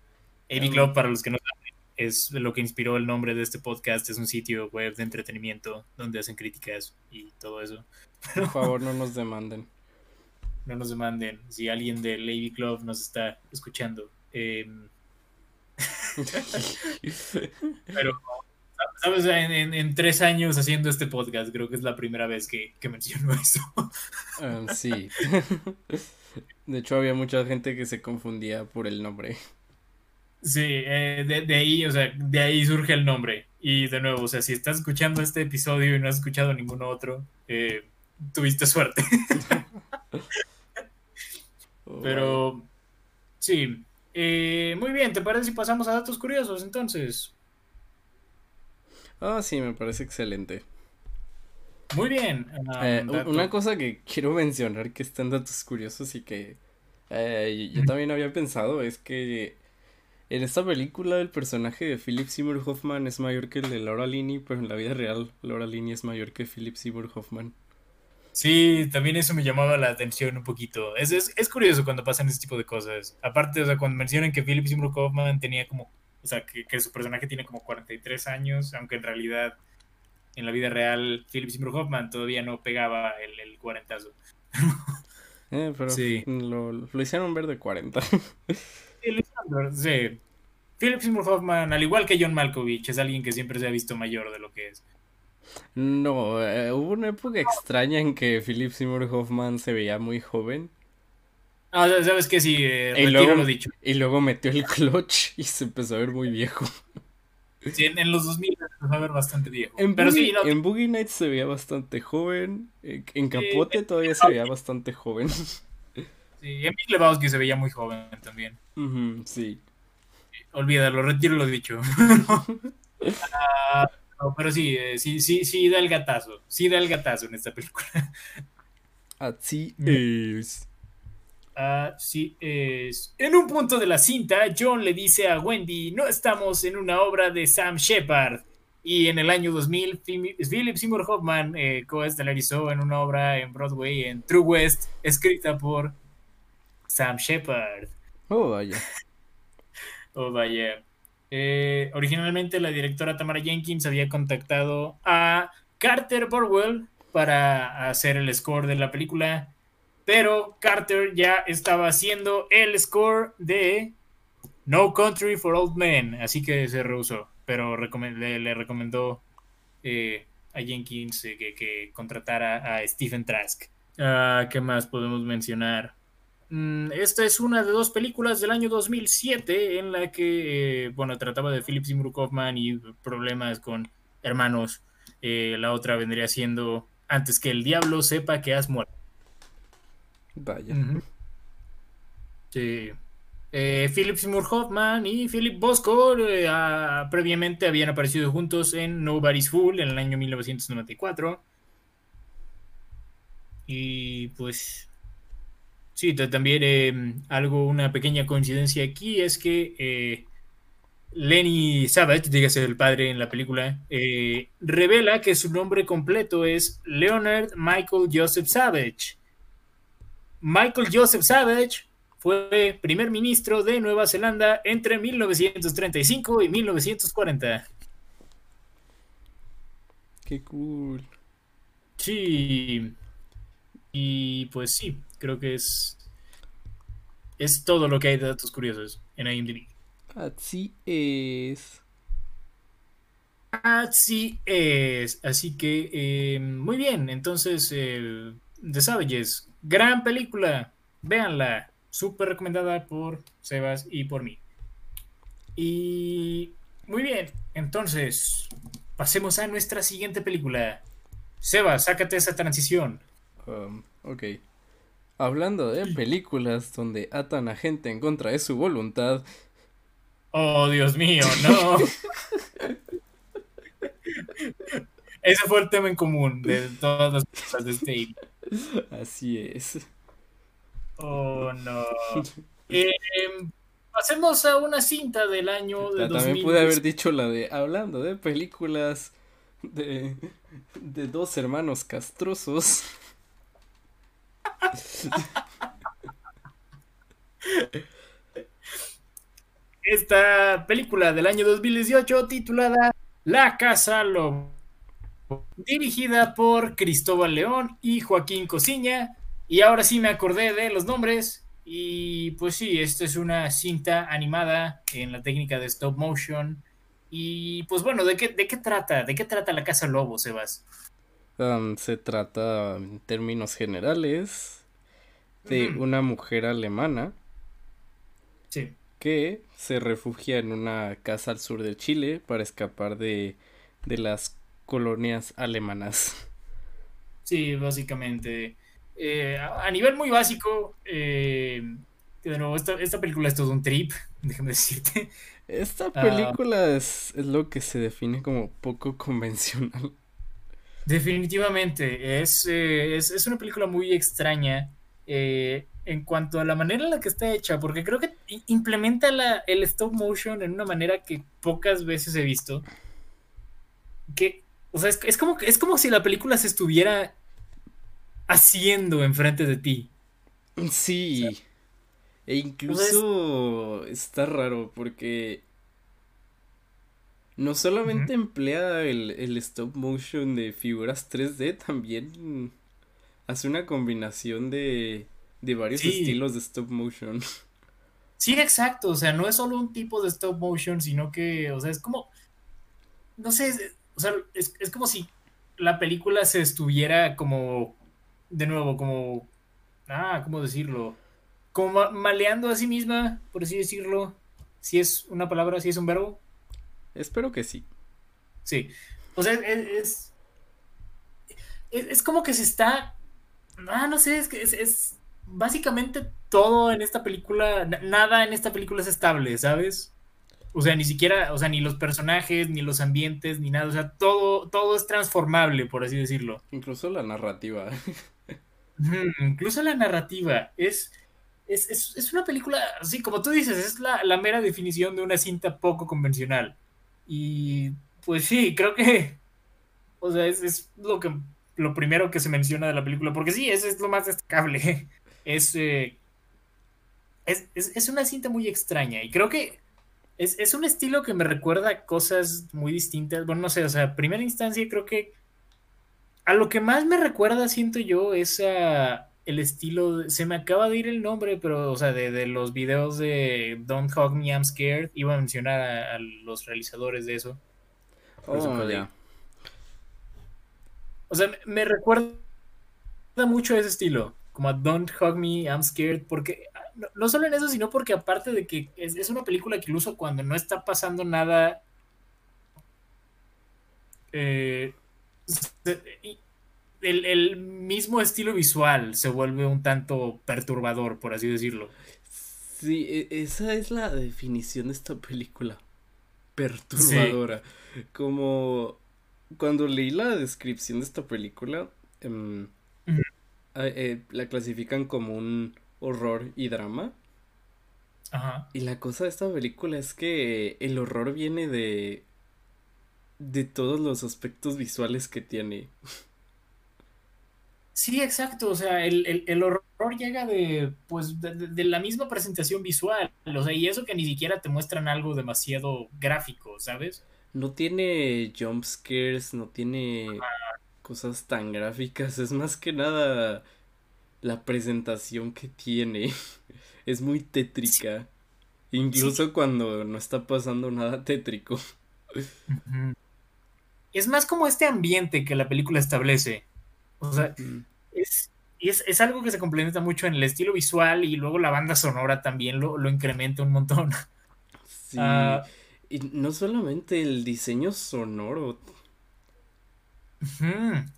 Speaker 2: AB. Club, para los que no saben, es lo que inspiró el nombre de este podcast. Es un sitio web de entretenimiento donde hacen críticas y todo eso.
Speaker 1: Por *laughs* favor, no nos demanden.
Speaker 2: No nos demanden si alguien del AB Club nos está escuchando. Em, *laughs* pero, ¿sabes? En, en- en tres años haciendo este podcast, creo que es la primera vez que, que menciono eso.
Speaker 1: Ah, sí. *laughs* De hecho, había mucha gente que se confundía por el nombre.
Speaker 2: Sí, eh, de, de ahí, o sea, de ahí surge el nombre. Y de nuevo, o sea, si estás escuchando este episodio y no has escuchado ninguno otro, eh, tuviste suerte. *laughs* Pero, sí. Eh, muy bien, ¿te parece si pasamos a datos curiosos entonces?
Speaker 1: Ah, sí, me parece excelente.
Speaker 2: Muy bien. ah,
Speaker 1: Eh, una cosa que quiero *laughs* mencionar que está en datos curiosos y que eh, yo también había pensado es que en esta película el personaje de Philip Seymour Hoffman es mayor que el de Laura Linney, pero en la vida real Laura Linney es mayor que Philip Seymour Hoffman.
Speaker 2: Sí, también eso me llamaba la atención un poquito. Es, es, es curioso cuando pasan ese tipo de cosas. Aparte, o sea, cuando mencionan que Philip Seymour Hoffman tenía como, o sea, que, que su personaje tiene como 43 años, aunque en realidad, en la vida real, Philip Seymour Hoffman todavía no pegaba el, el cuarentazo. *laughs*
Speaker 1: Eh, pero
Speaker 2: Sí.
Speaker 1: lo, lo hicieron ver de 40.
Speaker 2: Sí, Lisandro, sí. Philip Seymour Hoffman, al igual que John Malkovich, es alguien que siempre se ha visto mayor de lo que es.
Speaker 1: No, eh, hubo una época extraña en que Philip Seymour Hoffman se veía muy joven
Speaker 2: Ah, ¿sabes qué? Sí, eh,
Speaker 1: Y luego-
Speaker 2: lo dicho.
Speaker 1: y luego metió el clutch y se empezó a ver muy viejo.
Speaker 2: Sí, en, en los 2000 se empezó a ver bastante viejo.
Speaker 1: En
Speaker 2: Pero
Speaker 1: Boogie,
Speaker 2: sí, no,
Speaker 1: en Boogie Nights se veía bastante joven. En, en Capote todavía se veía bastante joven.
Speaker 2: sí, en Big Lebowski se veía muy joven también.
Speaker 1: Sí.
Speaker 2: Olvídalo, retiro lo dicho. *laughs* Ah, no, pero sí, eh, sí, sí, sí da el gatazo. Sí da el gatazo en esta película. *laughs*
Speaker 1: Así es.
Speaker 2: Así es. En un punto de la cinta, John le dice a Wendy, no estamos en una obra de Sam Shepard. Y en el año 2000, Phim- Philip Seymour Hoffman eh, coestelarizó en una obra en Broadway, en True West, escrita por Sam Shepard.
Speaker 1: Oh, vaya.
Speaker 2: Oh, vaya. Eh, originalmente la directora Tamara Jenkins había contactado a Carter Burwell para hacer el score de la película, pero Carter ya estaba haciendo el score de No Country for Old Men, así que se rehusó, pero le recomendó eh, a Jenkins eh, que, que contratara a Stephen Trask. Ah, ¿Qué más podemos mencionar? Mm, Esta es una de dos películas del año 2007 en la que, eh, bueno, trataba de Philip Seymour Hoffman y problemas con hermanos. Eh, la otra vendría siendo Antes que el diablo sepa que has muerto.
Speaker 1: Vaya.
Speaker 2: Sí. Eh, Philip Seymour Hoffman y Philip Bosco eh, ah, previamente habían aparecido juntos en Nobody's Fool en el año 1994. Y pues sí, ta- también eh, algo, una pequeña coincidencia aquí es que eh, Lenny Savage, dígase el padre en la película, eh, revela que su nombre completo es Leonard Michael Joseph Savage. Michael Joseph Savage fue primer ministro de Nueva Zelanda entre 1935 y 1940.
Speaker 1: Qué cool.
Speaker 2: Sí. Y pues sí, creo que es es todo lo que hay de datos curiosos en IMDb.
Speaker 1: Así es.
Speaker 2: Así es. Así que eh, muy bien. Entonces, eh, The Savages, gran película. Véanla. Súper recomendada por Sebas y por mí. Y muy bien. Entonces, pasemos a nuestra siguiente película. Sebas, sácate esa transición.
Speaker 1: Um, ok. Hablando de películas donde atan a gente en contra de su voluntad,
Speaker 2: Oh, Dios mío, *laughs* no. Ese fue el tema en común de todas las películas de este
Speaker 1: así es.
Speaker 2: Oh, no. *laughs* Eh, pasemos a una cinta del año de
Speaker 1: Ta- También
Speaker 2: 2000.
Speaker 1: pude haber dicho la de hablando de películas de, de dos hermanos castrosos.
Speaker 2: Esta película del año 2018 titulada La Casa Lobo, dirigida por Cristóbal León y Joaquín Cosiña. Y ahora sí me acordé de los nombres. Y pues sí, esta es una cinta animada en la técnica de stop motion. Y pues bueno, ¿de qué, de qué trata? ¿De qué trata La Casa Lobo, Sebas?
Speaker 1: Um, se trata, en términos generales, de una mujer alemana
Speaker 2: Sí.
Speaker 1: que se refugia en una casa al sur de Chile para escapar de, de las colonias alemanas.
Speaker 2: Sí, básicamente. Eh, a a nivel muy básico, eh, de nuevo, esta, esta película es todo un trip, *laughs* déjame decirte.
Speaker 1: Esta
Speaker 2: Ah.
Speaker 1: película es, es lo que se define como poco *laughs* convencional.
Speaker 2: Definitivamente, es, eh, es, es una película muy extraña eh, en cuanto a la manera en la que está hecha, porque creo que implementa la, el stop motion en una manera que pocas veces he visto. Que, o sea, es, es como, es como si la película se estuviera haciendo enfrente de ti.
Speaker 1: Sí. E incluso está raro porque no solamente emplea el, el stop motion de figuras 3D, también hace una combinación de, de varios
Speaker 2: Sí.
Speaker 1: estilos de stop motion. *laughs*
Speaker 2: Sí, exacto. O sea, no es solo un tipo de stop motion, sino que, o sea, es como, no sé, es- o sea, es, es como si la película se estuviera como, de nuevo, como, ah, ¿cómo decirlo? Como ma- maleando a sí misma, por así decirlo. Si es una palabra, si es un verbo.
Speaker 1: Espero que sí.
Speaker 2: Sí. O sea, es, es, es, como que se está. Ah, no sé, es que es, es básicamente todo en esta película. na- Nada en esta película es estable, ¿sabes? O sea, ni siquiera, o sea, ni los personajes, ni los ambientes, ni nada. O sea, todo, todo es transformable, por así decirlo.
Speaker 1: Incluso la narrativa.
Speaker 2: Incluso la narrativa es, es, es, es una película, así como tú dices, es la, la mera definición de una cinta poco convencional. Y pues sí, creo que, *laughs* o sea, es, es lo que lo primero que se menciona de la película, porque sí, eso es lo más destacable. *laughs* Es, eh, es, es, es una cinta muy extraña y creo que es, es un estilo que me recuerda a cosas muy distintas. Bueno, no sé, o sea, primera instancia creo que a lo que más me recuerda, siento yo, es a el estilo, de- se me acaba de ir el nombre, pero, o sea, de, de los videos de Don't Hug Me, I'm Scared, iba a mencionar a, a los realizadores de eso. Por eso
Speaker 1: Oh,
Speaker 2: acordé.
Speaker 1: ya.
Speaker 2: O sea, me- me recuerda mucho a ese estilo, como a Don't Hug Me, I'm Scared, porque no, no solo en eso, sino porque aparte de que es, es una película que incluso cuando no está pasando nada, eh, se- el, el mismo estilo visual se vuelve un tanto perturbador, por así decirlo.
Speaker 1: Sí, e- esa es la definición de esta película. Perturbadora. Como cuando leí la descripción de esta película, em, eh, la clasifican como un horror y drama.
Speaker 2: Ajá.
Speaker 1: Y la cosa de esta película es que el horror viene de de todos los aspectos visuales que tiene. *laughs*
Speaker 2: Sí, exacto. O sea, el, el- el horror llega de, pues, de, de- de la misma presentación visual. O sea, y eso que ni siquiera te muestran algo demasiado gráfico, ¿sabes?
Speaker 1: No tiene jump scares, no tiene cosas tan gráficas, es más que nada la presentación que tiene. *laughs* Es muy tétrica, incluso cuando no está pasando nada tétrico.
Speaker 2: Es más como este ambiente que la película establece. O sea, es, y es, es algo que se complementa mucho en el estilo visual y luego la banda sonora también lo, lo incrementa un montón.
Speaker 1: Sí, *laughs*
Speaker 2: Ah,
Speaker 1: y no solamente el diseño sonoro.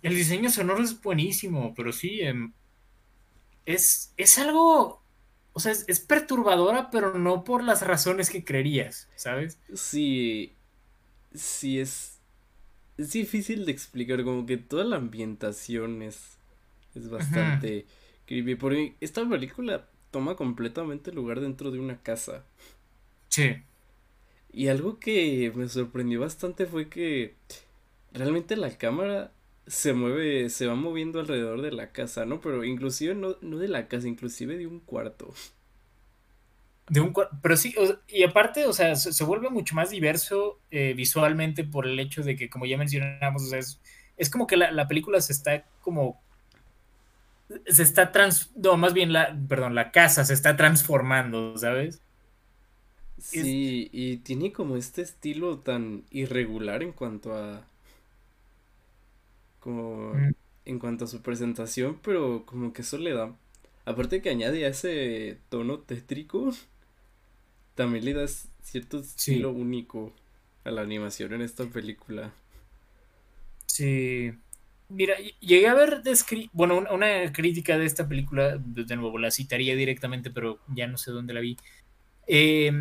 Speaker 2: El diseño sonoro es buenísimo, pero sí, em, es, es algo, o sea, es, es perturbadora, pero no por las razones que creerías, ¿sabes?
Speaker 1: sí, sí es, es difícil de explicar, como que toda la ambientación es, es bastante creepy. Porque esta película toma completamente lugar dentro de una casa.
Speaker 2: Sí.
Speaker 1: Y algo que me sorprendió bastante fue que realmente la cámara se mueve, se va moviendo alrededor de la casa, ¿no? Pero inclusive no, no de la casa, inclusive de un cuarto.
Speaker 2: De un, pero sí, o- y aparte, o sea, se, se vuelve mucho más diverso eh, visualmente por el hecho de que, como ya mencionamos, o sea, es, es como que la, la película se está como, se está trans, no, más bien la, perdón, la casa se está transformando, ¿sabes? Es,
Speaker 1: Sí, y tiene como este estilo tan irregular en cuanto a, como,
Speaker 2: mm,
Speaker 1: en cuanto a su presentación, pero como que eso le da, aparte que añade a ese tono tétrico, también le da s- cierto estilo
Speaker 2: sí,
Speaker 1: único a la animación en esta película.
Speaker 2: sí. Mira, llegué a ver, bueno, una, una crítica de esta película, de, de nuevo, la citaría directamente, pero ya no sé dónde la vi. Eh,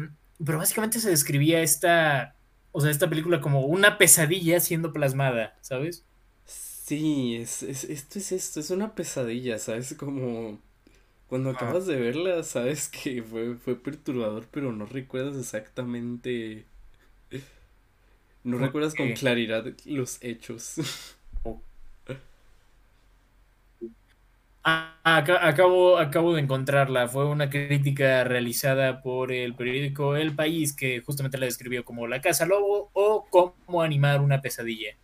Speaker 2: pero básicamente se describía esta, o sea, esta película como una pesadilla siendo plasmada, ¿sabes?
Speaker 1: Sí, es, es, esto es esto, es una pesadilla, ¿sabes? Como cuando
Speaker 2: Ah,
Speaker 1: acabas de verla, sabes que fue, fue perturbador, pero no recuerdas exactamente, no
Speaker 2: ¿por
Speaker 1: recuerdas con claridad los hechos.
Speaker 2: Ah, aca- acabo, acabo de encontrarla. Fue una crítica realizada por el periódico El País que justamente la describió como La Casa Lobo o cómo animar una pesadilla.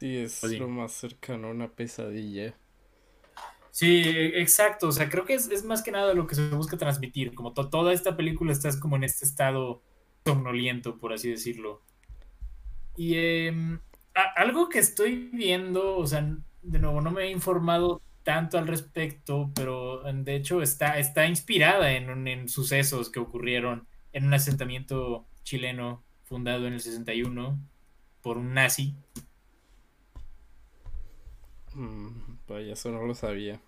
Speaker 1: Sí, es
Speaker 2: Pues
Speaker 1: lo más cercano a una pesadilla.
Speaker 2: Sí, exacto. O sea, creo que es, más que nada lo que se busca transmitir. Como to- toda esta película estás como en este estado somnoliento, por así decirlo. Y em, algo que estoy viendo, o sea, de nuevo, no me he informado tanto al respecto, pero em, de hecho está, está inspirada en, en sucesos que ocurrieron en un asentamiento chileno fundado en el 61 por un nazi.
Speaker 1: Mm, vaya, eso no lo sabía.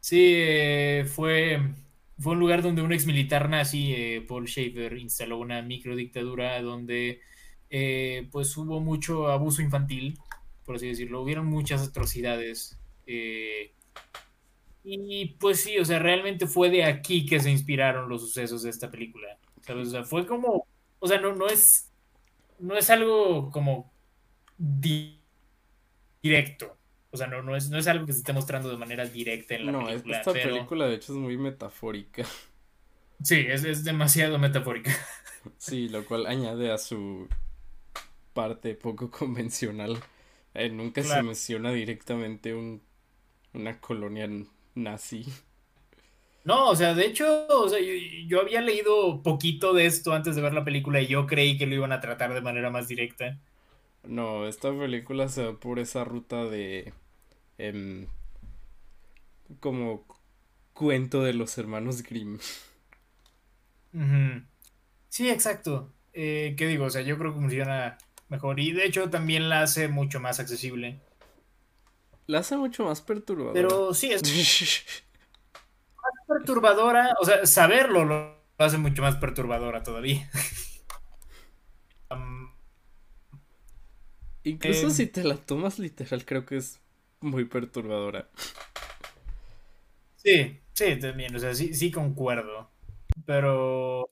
Speaker 2: Sí, eh, fue, fue un lugar donde un ex militar nazi, eh, Paul Schaefer, instaló una microdictadura donde eh, pues hubo mucho abuso infantil, por así decirlo. Hubieron muchas atrocidades. y pues sí, o sea, realmente fue de aquí que se inspiraron los sucesos de esta película. ¿Sabes? O sea, fue como, o sea, no, no es, no es algo como directo. O sea, no, no es, no es algo que se esté mostrando de manera directa en la
Speaker 1: No,
Speaker 2: película,
Speaker 1: esta
Speaker 2: pero
Speaker 1: película de hecho es muy metafórica.
Speaker 2: sí, es, es demasiado metafórica. *laughs*
Speaker 1: Sí, lo cual añade a su parte poco *laughs* convencional. Eh, nunca se menciona directamente un, una colonia nazi.
Speaker 2: No, o sea, de hecho, o sea, yo, yo había leído poquito de esto antes de ver la película y yo creí que lo iban a tratar de manera más directa.
Speaker 1: No, esta película se va por esa ruta de em, como cuento de los hermanos Grimm.
Speaker 2: Sí, exacto. Eh, ¿qué digo? O sea, yo creo que funciona mejor y de hecho también la hace mucho más accesible.
Speaker 1: La hace mucho más perturbadora.
Speaker 2: Pero sí, es *laughs* perturbadora, o sea, saberlo lo hace mucho más perturbadora todavía. *laughs* Um,
Speaker 1: Incluso
Speaker 2: em,
Speaker 1: si te la tomas literal, creo que es muy perturbadora.
Speaker 2: sí, sí, también, o sea, sí, sí concuerdo. Pero,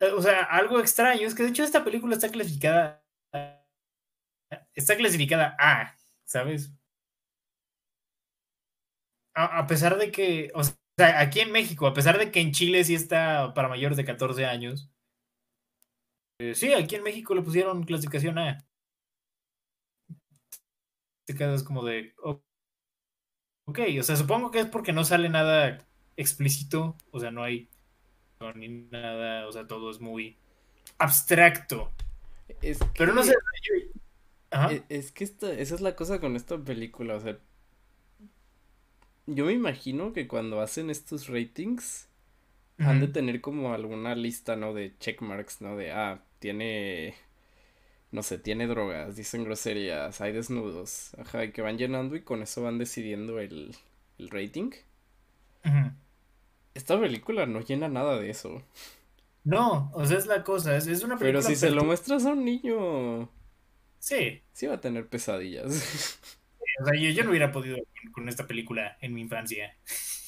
Speaker 2: eh, o sea, algo extraño es que de hecho esta película está clasificada, está clasificada A, ¿sabes? a, a pesar de que, o sea, aquí en México, a pesar de que en Chile sí está para mayores de 14 años, eh, sí, aquí en México le pusieron clasificación A. Te quedas como de, ok, o sea, supongo que es porque no sale nada explícito, o sea, no hay ni nada, o sea, todo es muy abstracto.
Speaker 1: Es
Speaker 2: Pero no sé,
Speaker 1: e- Es que esta, esa es la cosa con esta película, o sea, yo me imagino que cuando hacen estos ratings han de tener como alguna lista, ¿no? De checkmarks, ¿no? De, ah, tiene, no sé, tiene drogas, dicen groserías, hay desnudos, ajá, y que van llenando y con eso van decidiendo el, el rating. Esta película no llena nada de eso,
Speaker 2: No, o sea, es la cosa, es, es una
Speaker 1: pero
Speaker 2: película
Speaker 1: si se lo muestras a un niño,
Speaker 2: Sí,
Speaker 1: sí va a tener pesadillas. *laughs*
Speaker 2: o sea, yo, yo no hubiera podido con, con esta película en mi infancia.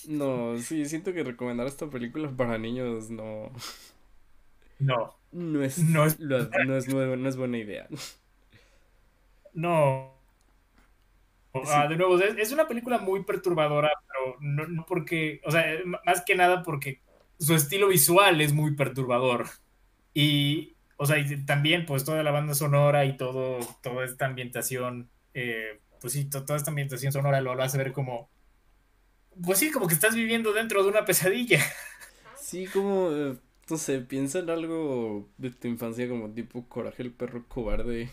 Speaker 1: No, sí, siento que recomendar esta película para niños no,
Speaker 2: No,
Speaker 1: no es,
Speaker 2: No es-
Speaker 1: lo- no es, nuevo- no es buena idea.
Speaker 2: no. Ah, de nuevo, es, es una película muy perturbadora, pero no, no porque, o sea, m- más que nada porque su estilo visual es muy perturbador. Y, o sea, y también, pues toda la banda sonora y todo, toda esta ambientación, eh, pues sí, to- toda esta ambientación sonora lo, lo hace ver como, pues sí, como que estás viviendo dentro de una pesadilla.
Speaker 1: Sí, como, eh, no sé, piensa en algo de tu infancia como tipo Coraje el perro cobarde.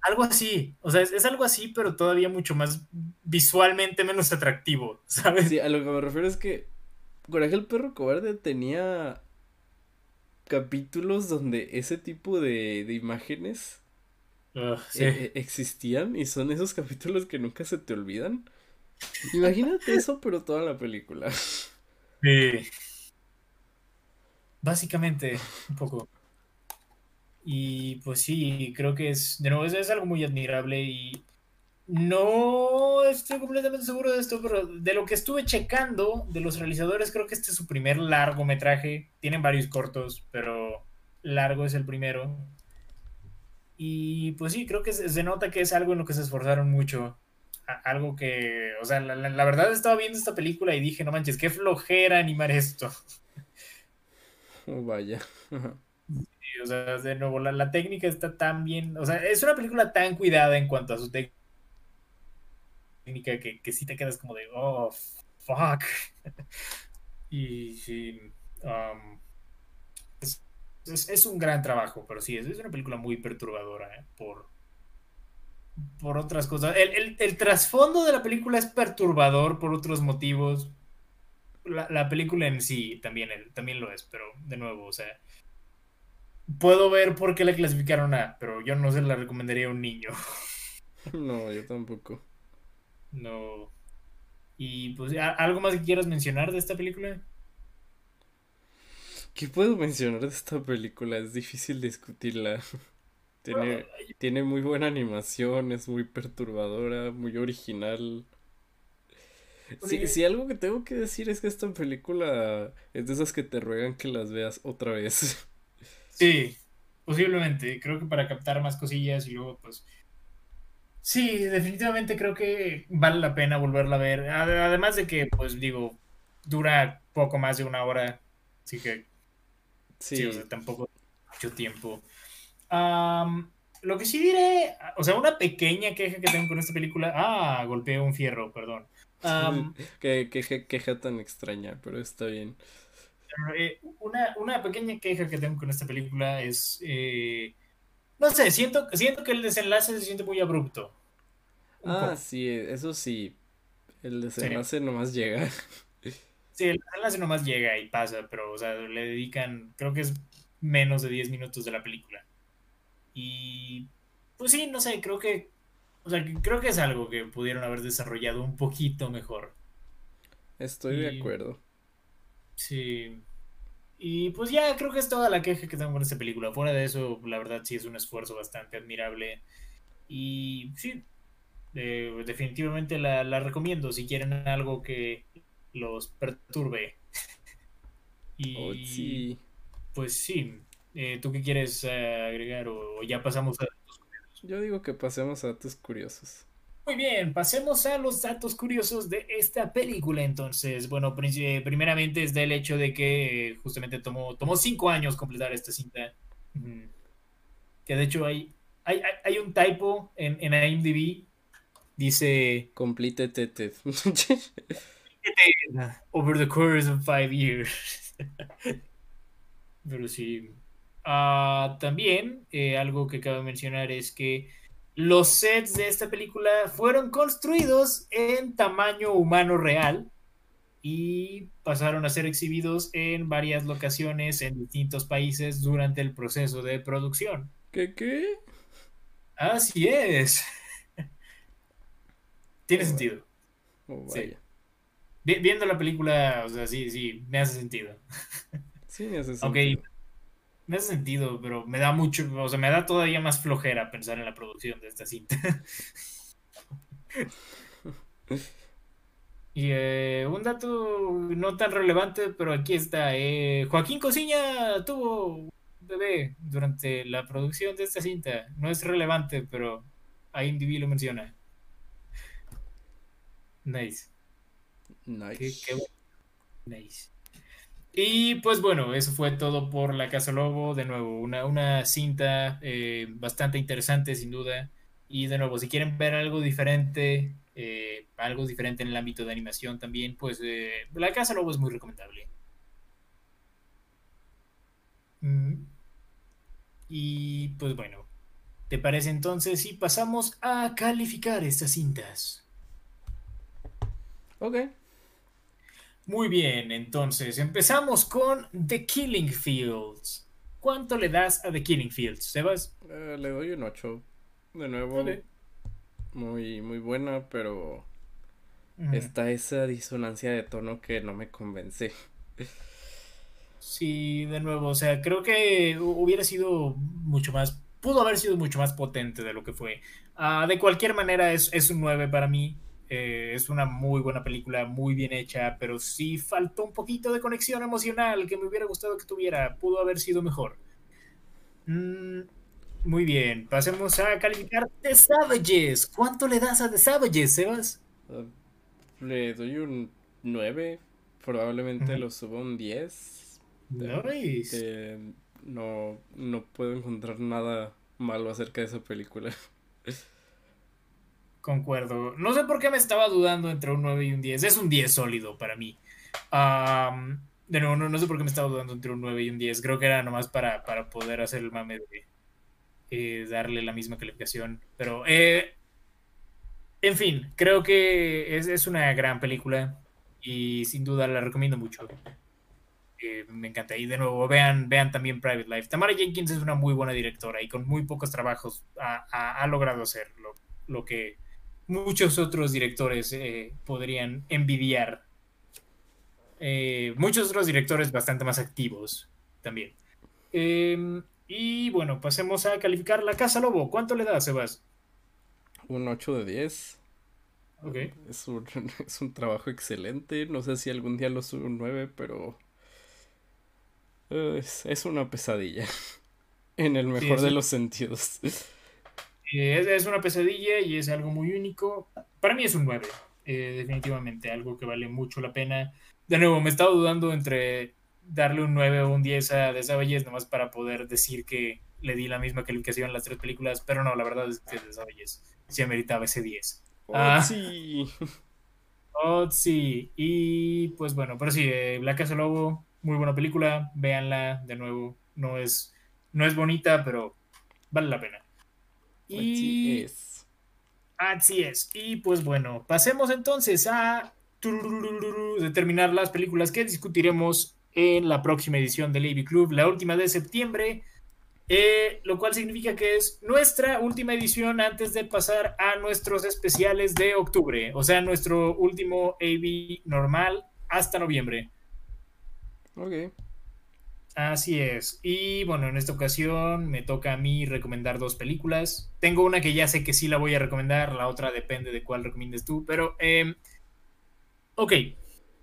Speaker 2: Algo así, o sea, es, es algo así, pero todavía mucho más visualmente menos atractivo, *laughs* ¿sabes?
Speaker 1: Sí, a lo que me refiero es que Coraje el perro cobarde tenía capítulos donde ese tipo de, de imágenes
Speaker 2: sí.
Speaker 1: eh, eh, existían y son esos capítulos que nunca se te olvidan. Imagínate eso, pero toda la película.
Speaker 2: Sí. Básicamente, un poco. Y pues sí, creo que es, de nuevo, es, algo muy admirable y no estoy completamente seguro de esto, pero de lo que estuve checando de los realizadores, creo que este es su primer largometraje. Tienen varios cortos, pero largo es el primero. Y pues sí, creo que se, nota que es algo en lo que se esforzaron mucho. Algo que, o sea, la- la verdad estaba viendo esta película y dije, no manches, qué flojera animar esto.
Speaker 1: Oh, *laughs* vaya.
Speaker 2: Y, o sea, de nuevo, la, la técnica está tan bien, o sea, es una película tan cuidada en cuanto a su técnica que, que sí te quedas como de, oh, fuck. *laughs* y sí, um, es, es- un gran trabajo, pero sí, es, es una película muy perturbadora ¿eh? por, por otras cosas. El- el trasfondo de la película es perturbador por otros motivos. La, la película en sí también, también lo es, pero de nuevo, o sea, puedo ver por qué la clasificaron A, pero yo no se la recomendaría a un niño. *laughs*
Speaker 1: No, yo tampoco.
Speaker 2: No. Y pues, ¿a- ¿algo más que quieras mencionar de esta película?
Speaker 1: ¿Qué puedo mencionar de esta película? Es difícil discutirla. *laughs* Tiene, tiene muy buena animación, es muy perturbadora, muy original. Si,
Speaker 2: Oye.
Speaker 1: si algo que tengo que decir es que esta película es de esas que te ruegan que las veas otra vez. *laughs*
Speaker 2: Sí, posiblemente. Creo que para captar más cosillas y luego, pues. Sí, definitivamente creo que vale la pena volverla a ver. Ade- Además de que, pues digo, dura poco más de una hora. Así que Sí,
Speaker 1: Sí,
Speaker 2: o sea, tampoco mucho tiempo. Am, lo que sí diré, o sea, una pequeña queja que tengo con esta película. Ah, golpeé un fierro, perdón. Am, *laughs*
Speaker 1: qué, qué- queja tan extraña, pero está bien.
Speaker 2: eh, una, una pequeña queja que tengo con esta película es. eh, no sé, siento, siento que el desenlace se siente muy abrupto.
Speaker 1: Ah,
Speaker 2: poco.
Speaker 1: sí, eso sí. El desenlace nomás llega. *laughs*
Speaker 2: Sí, el desenlace nomás llega y pasa, pero, o sea, le dedican, creo que es menos de 10 minutos de la película. Y, pues sí, no sé, creo que, o sea, que creo que es algo que pudieron haber desarrollado un poquito mejor.
Speaker 1: Estoy de acuerdo.
Speaker 2: Sí. Y pues ya creo que es toda la queja que tengo con esta película. Fuera de eso, la verdad sí es un esfuerzo bastante admirable. Y sí, eh, definitivamente la, la recomiendo si quieren algo que los perturbe. *laughs* Y
Speaker 1: Oh, sí.
Speaker 2: pues sí, Eh, ¿tú qué quieres eh, agregar o, o ya pasamos a...
Speaker 1: Yo digo que pasemos a datos curiosos.
Speaker 2: Muy bien, pasemos a los datos curiosos de esta película entonces. Bueno, eh, primeramente es del hecho de que eh, justamente tomó, tomó cinco años completar esta cinta. Que de hecho hay, hay, hay- un typo en, en IMDb. Dice
Speaker 1: Complete Teted.
Speaker 2: over the course of five years. *laughs* Pero sí. Ah, también eh, algo que cabe mencionar es que los sets de esta película fueron construidos en tamaño humano real y pasaron a ser exhibidos en varias locaciones en distintos países durante el proceso de producción.
Speaker 1: ¿Qué qué?
Speaker 2: Así es. *laughs* Tiene
Speaker 1: Oh,
Speaker 2: sentido.
Speaker 1: Oh, vaya.
Speaker 2: Vi- Viendo la película, o sea, sí, sí, me hace sentido. *laughs*
Speaker 1: Sí, me hace sentido.
Speaker 2: Me hace sentido, pero me da mucho, o sea, me da todavía más flojera pensar en la producción de esta cinta. *laughs* Y eh, un dato no tan relevante, pero aquí está. eh, Joaquín Cosiña tuvo un bebé durante la producción de esta cinta. No es relevante, pero IMDb lo menciona. Nice. Qué-
Speaker 1: Nice.
Speaker 2: qué bueno. Nice. Y pues bueno, eso fue todo por La Casa Lobo. De nuevo, una, una cinta eh, bastante interesante, sin duda. Y de nuevo, si quieren ver algo diferente, eh, algo diferente en el ámbito de animación también, pues eh, La Casa Lobo es muy recomendable. Y pues bueno, ¿te parece entonces si pasamos a calificar estas cintas?
Speaker 1: Ok.
Speaker 2: Muy bien, entonces empezamos con The Killing Fields. ¿Cuánto le das a The Killing Fields, Sebas?
Speaker 1: Eh, le doy un 8. De nuevo, muy, muy buena, pero está esa disonancia de tono que no me convence.
Speaker 2: Sí, de nuevo, o sea, creo que hu- hubiera sido mucho más, pudo haber sido mucho más potente de lo que fue. Ah, de cualquier manera, es, es un 9 para mí. Eh, es una muy buena película, muy bien hecha, pero sí faltó un poquito de conexión emocional que me hubiera gustado que tuviera. Pudo haber sido mejor. Mm, muy bien, pasemos a calificar The Savages. ¿Cuánto le das a The Savages, Sebas?
Speaker 1: Eh, le doy un 9. Probablemente lo suba a un 10.
Speaker 2: Nice.
Speaker 1: Eh, no, no puedo encontrar nada malo acerca de esa película. *laughs*
Speaker 2: Concuerdo. No sé por qué me estaba dudando entre un 9 y un 10. Es un 10 sólido para mí. De nuevo, no, no sé por qué me estaba dudando entre un 9 y un 10. Creo que era nomás para, para poder hacer el mame de eh, darle la misma calificación. Pero, eh, en fin, creo que es, es una gran película y sin duda la recomiendo mucho. Eh, me encanta. Y de nuevo, vean, vean también Private Life. Tamara Jenkins es una muy buena directora y con muy pocos trabajos ha, ha- ha logrado hacer lo, lo que muchos otros directores eh, podrían envidiar. Eh, muchos otros directores bastante más activos también. Eh, y bueno, pasemos a calificar La Casa Lobo. ¿Cuánto le das, Sebas?
Speaker 1: Un 8 de 10.
Speaker 2: Ok.
Speaker 1: Es un, *laughs* es un trabajo excelente. No sé si algún día lo subo un 9, pero eh, es, es una pesadilla. *laughs* En el mejor
Speaker 2: sí.
Speaker 1: de los sentidos. *laughs*
Speaker 2: Eh, es, es una pesadilla y es algo muy único. Para mí es un 9, eh, definitivamente, algo que vale mucho la pena. De nuevo, me estaba dudando entre darle un 9 o un 10 a The Savages, nomás para poder decir que le di la misma calificación a las tres películas, pero no, la verdad es que The Savages sí ameritaba ese 10.
Speaker 1: Oh,
Speaker 2: Ah.
Speaker 1: sí. *laughs*
Speaker 2: Oh, sí, y pues bueno, pero sí, eh, La Casa Lobo, muy buena película, véanla de nuevo, no es, no es bonita, pero vale la pena.
Speaker 1: Así es.
Speaker 2: Así es. Y pues bueno, pasemos entonces a determinar las películas que discutiremos en la próxima edición del AV Club, la última de septiembre, eh, lo cual significa que es nuestra última edición antes de pasar a nuestros especiales de octubre, o sea, nuestro último AV normal hasta noviembre.
Speaker 1: Ok.
Speaker 2: Así es. Y bueno, en esta ocasión me toca a mí recomendar dos películas. Tengo una que ya sé que sí la voy a recomendar, la otra depende de cuál recomiendes tú, pero... eh, ok,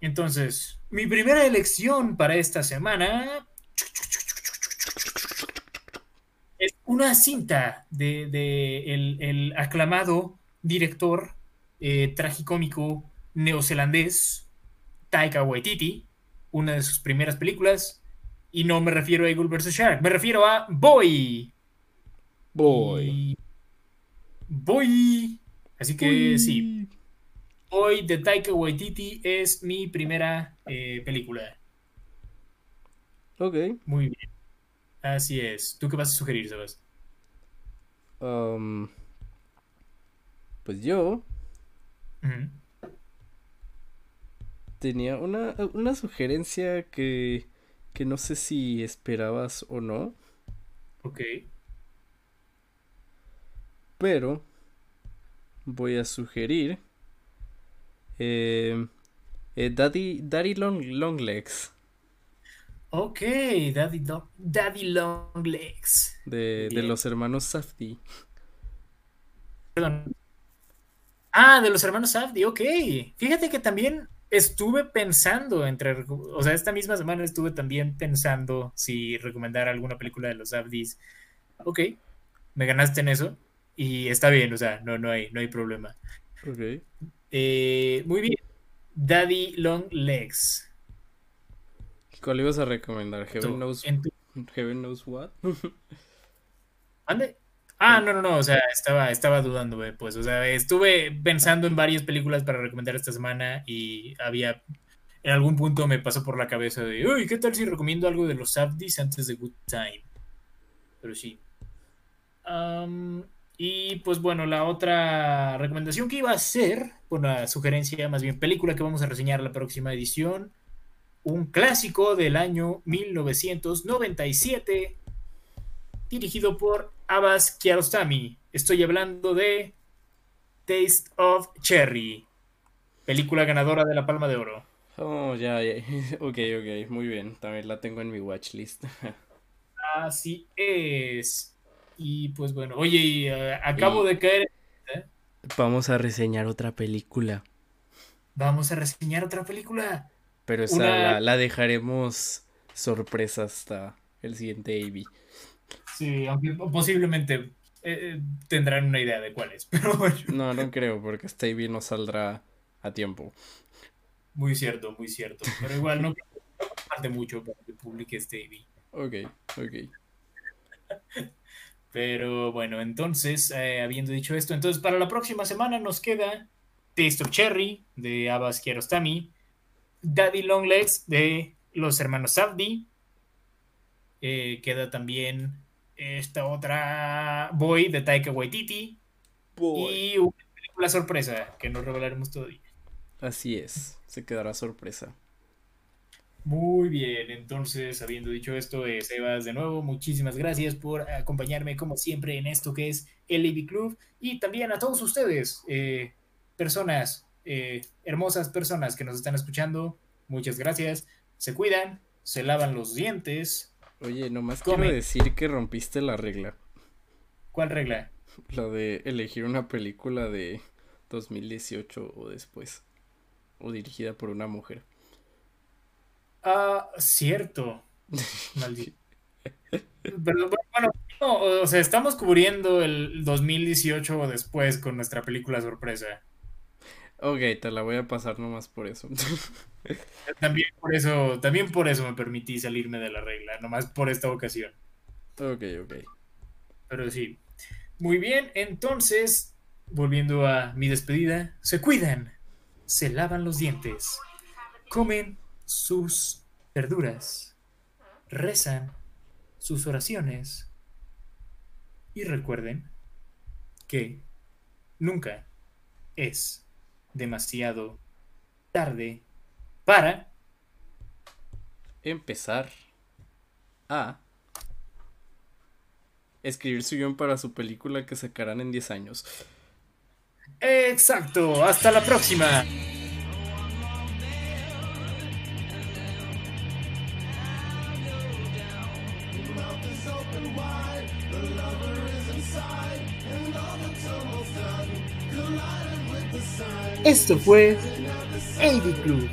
Speaker 2: entonces, mi primera elección para esta semana es una cinta de, el aclamado director eh, tragicómico neozelandés Taika Waititi, una de sus primeras películas, y no me refiero a Eagle vs. Shark, me refiero a Boy.
Speaker 1: Boy.
Speaker 2: Boy. Así que sí, Boy de Taika Waititi es mi primera eh, película.
Speaker 1: Ok.
Speaker 2: Muy bien. Así es. ¿Tú qué vas a sugerir, Sebas?
Speaker 1: um, pues yo tenía una, una sugerencia que, que no sé si esperabas o no,
Speaker 2: Ok.
Speaker 1: pero voy a sugerir eh, eh, Daddy, Daddy Long, Longlegs
Speaker 2: Ok, Daddy, Do- Daddy Long Legs.
Speaker 1: de, de los hermanos Safdie.
Speaker 2: Perdón. Ah, de los hermanos Safdie, ok. Fíjate que también estuve pensando entre, o sea, esta misma semana estuve también pensando si recomendar alguna película de los Safdies. Ok, me ganaste en eso y está bien, o sea, no, no hay, no hay problema.
Speaker 1: Ok.
Speaker 2: Eh, muy bien. Daddy Long Legs.
Speaker 1: ¿Cuál ibas a recomendar? Heaven knows,
Speaker 2: tu-
Speaker 1: Heaven knows what? *laughs*
Speaker 2: ¿Mande? Ah, no, no, no, o sea, estaba, estaba dudando, pues, o sea, estuve pensando en varias películas para recomendar esta semana y había, en algún punto me pasó por la cabeza de, uy, ¿qué tal si recomiendo algo de los Safdies antes de Good Time? Pero sí. Y pues bueno, la otra recomendación que iba a hacer, una sugerencia, más bien película que vamos a reseñar la próxima edición, un clásico del año 1997 dirigido por Abbas Kiarostami. Estoy hablando de Taste of Cherry, película ganadora de la Palma de Oro.
Speaker 1: Oh, ya, ya. *laughs* Ok, ok, muy bien. También la tengo en mi watchlist. *laughs*
Speaker 2: Así es. Y pues bueno, oye, y, eh, acabo
Speaker 1: Y-
Speaker 2: de caer.
Speaker 1: Vamos a reseñar otra película.
Speaker 2: Vamos a reseñar otra película.
Speaker 1: Pero esa
Speaker 2: Una-
Speaker 1: la, la dejaremos sorpresa hasta el siguiente AB.
Speaker 2: Sí, aunque posiblemente eh, eh, tendrán una idea de cuál es. *laughs* Pero bueno,
Speaker 1: No, no creo, porque AB no saldrá a tiempo.
Speaker 2: muy cierto, muy cierto. Pero igual no creo que falte mucho para que publique AV.
Speaker 1: Ok, ok. *laughs*
Speaker 2: Pero bueno, entonces, eh, habiendo dicho esto, entonces para la próxima semana nos queda Taste of Cherry de Abbas Kiarostami, Daddy Long Legs de los hermanos Safdie, eh, queda también esta otra Boy de Taika Waititi y una película sorpresa que no revelaremos todavía.
Speaker 1: Así es, se quedará sorpresa.
Speaker 2: Muy bien, entonces, habiendo dicho esto, eh, Sebas, de nuevo, muchísimas gracias por acompañarme como siempre en esto que es el AV Club y también a todos ustedes, eh, personas, eh, hermosas personas que nos están escuchando, muchas gracias, se cuidan, se lavan los dientes.
Speaker 1: Oye, nomás
Speaker 2: Come.
Speaker 1: quiero decir que rompiste la regla.
Speaker 2: ¿Cuál regla?
Speaker 1: La de elegir una película de 2018 o después. O dirigida por una mujer.
Speaker 2: Ah, cierto. *laughs* Maldito. Pero, bueno, no, o sea, estamos cubriendo el 2018 o después con nuestra película sorpresa.
Speaker 1: Ok, te la voy a pasar nomás por eso. *laughs*
Speaker 2: También por eso, también por eso me permití salirme de la regla, nomás por esta ocasión.
Speaker 1: ok, ok.
Speaker 2: Pero sí. Muy bien, entonces, volviendo a mi despedida, se cuidan, se lavan los dientes, comen sus verduras, rezan sus oraciones y recuerden que nunca es demasiado tarde para
Speaker 1: Empezar a escribir su guion para su película que sacarán en 10 años.
Speaker 2: Exacto, hasta la próxima. Esto fue AV Club.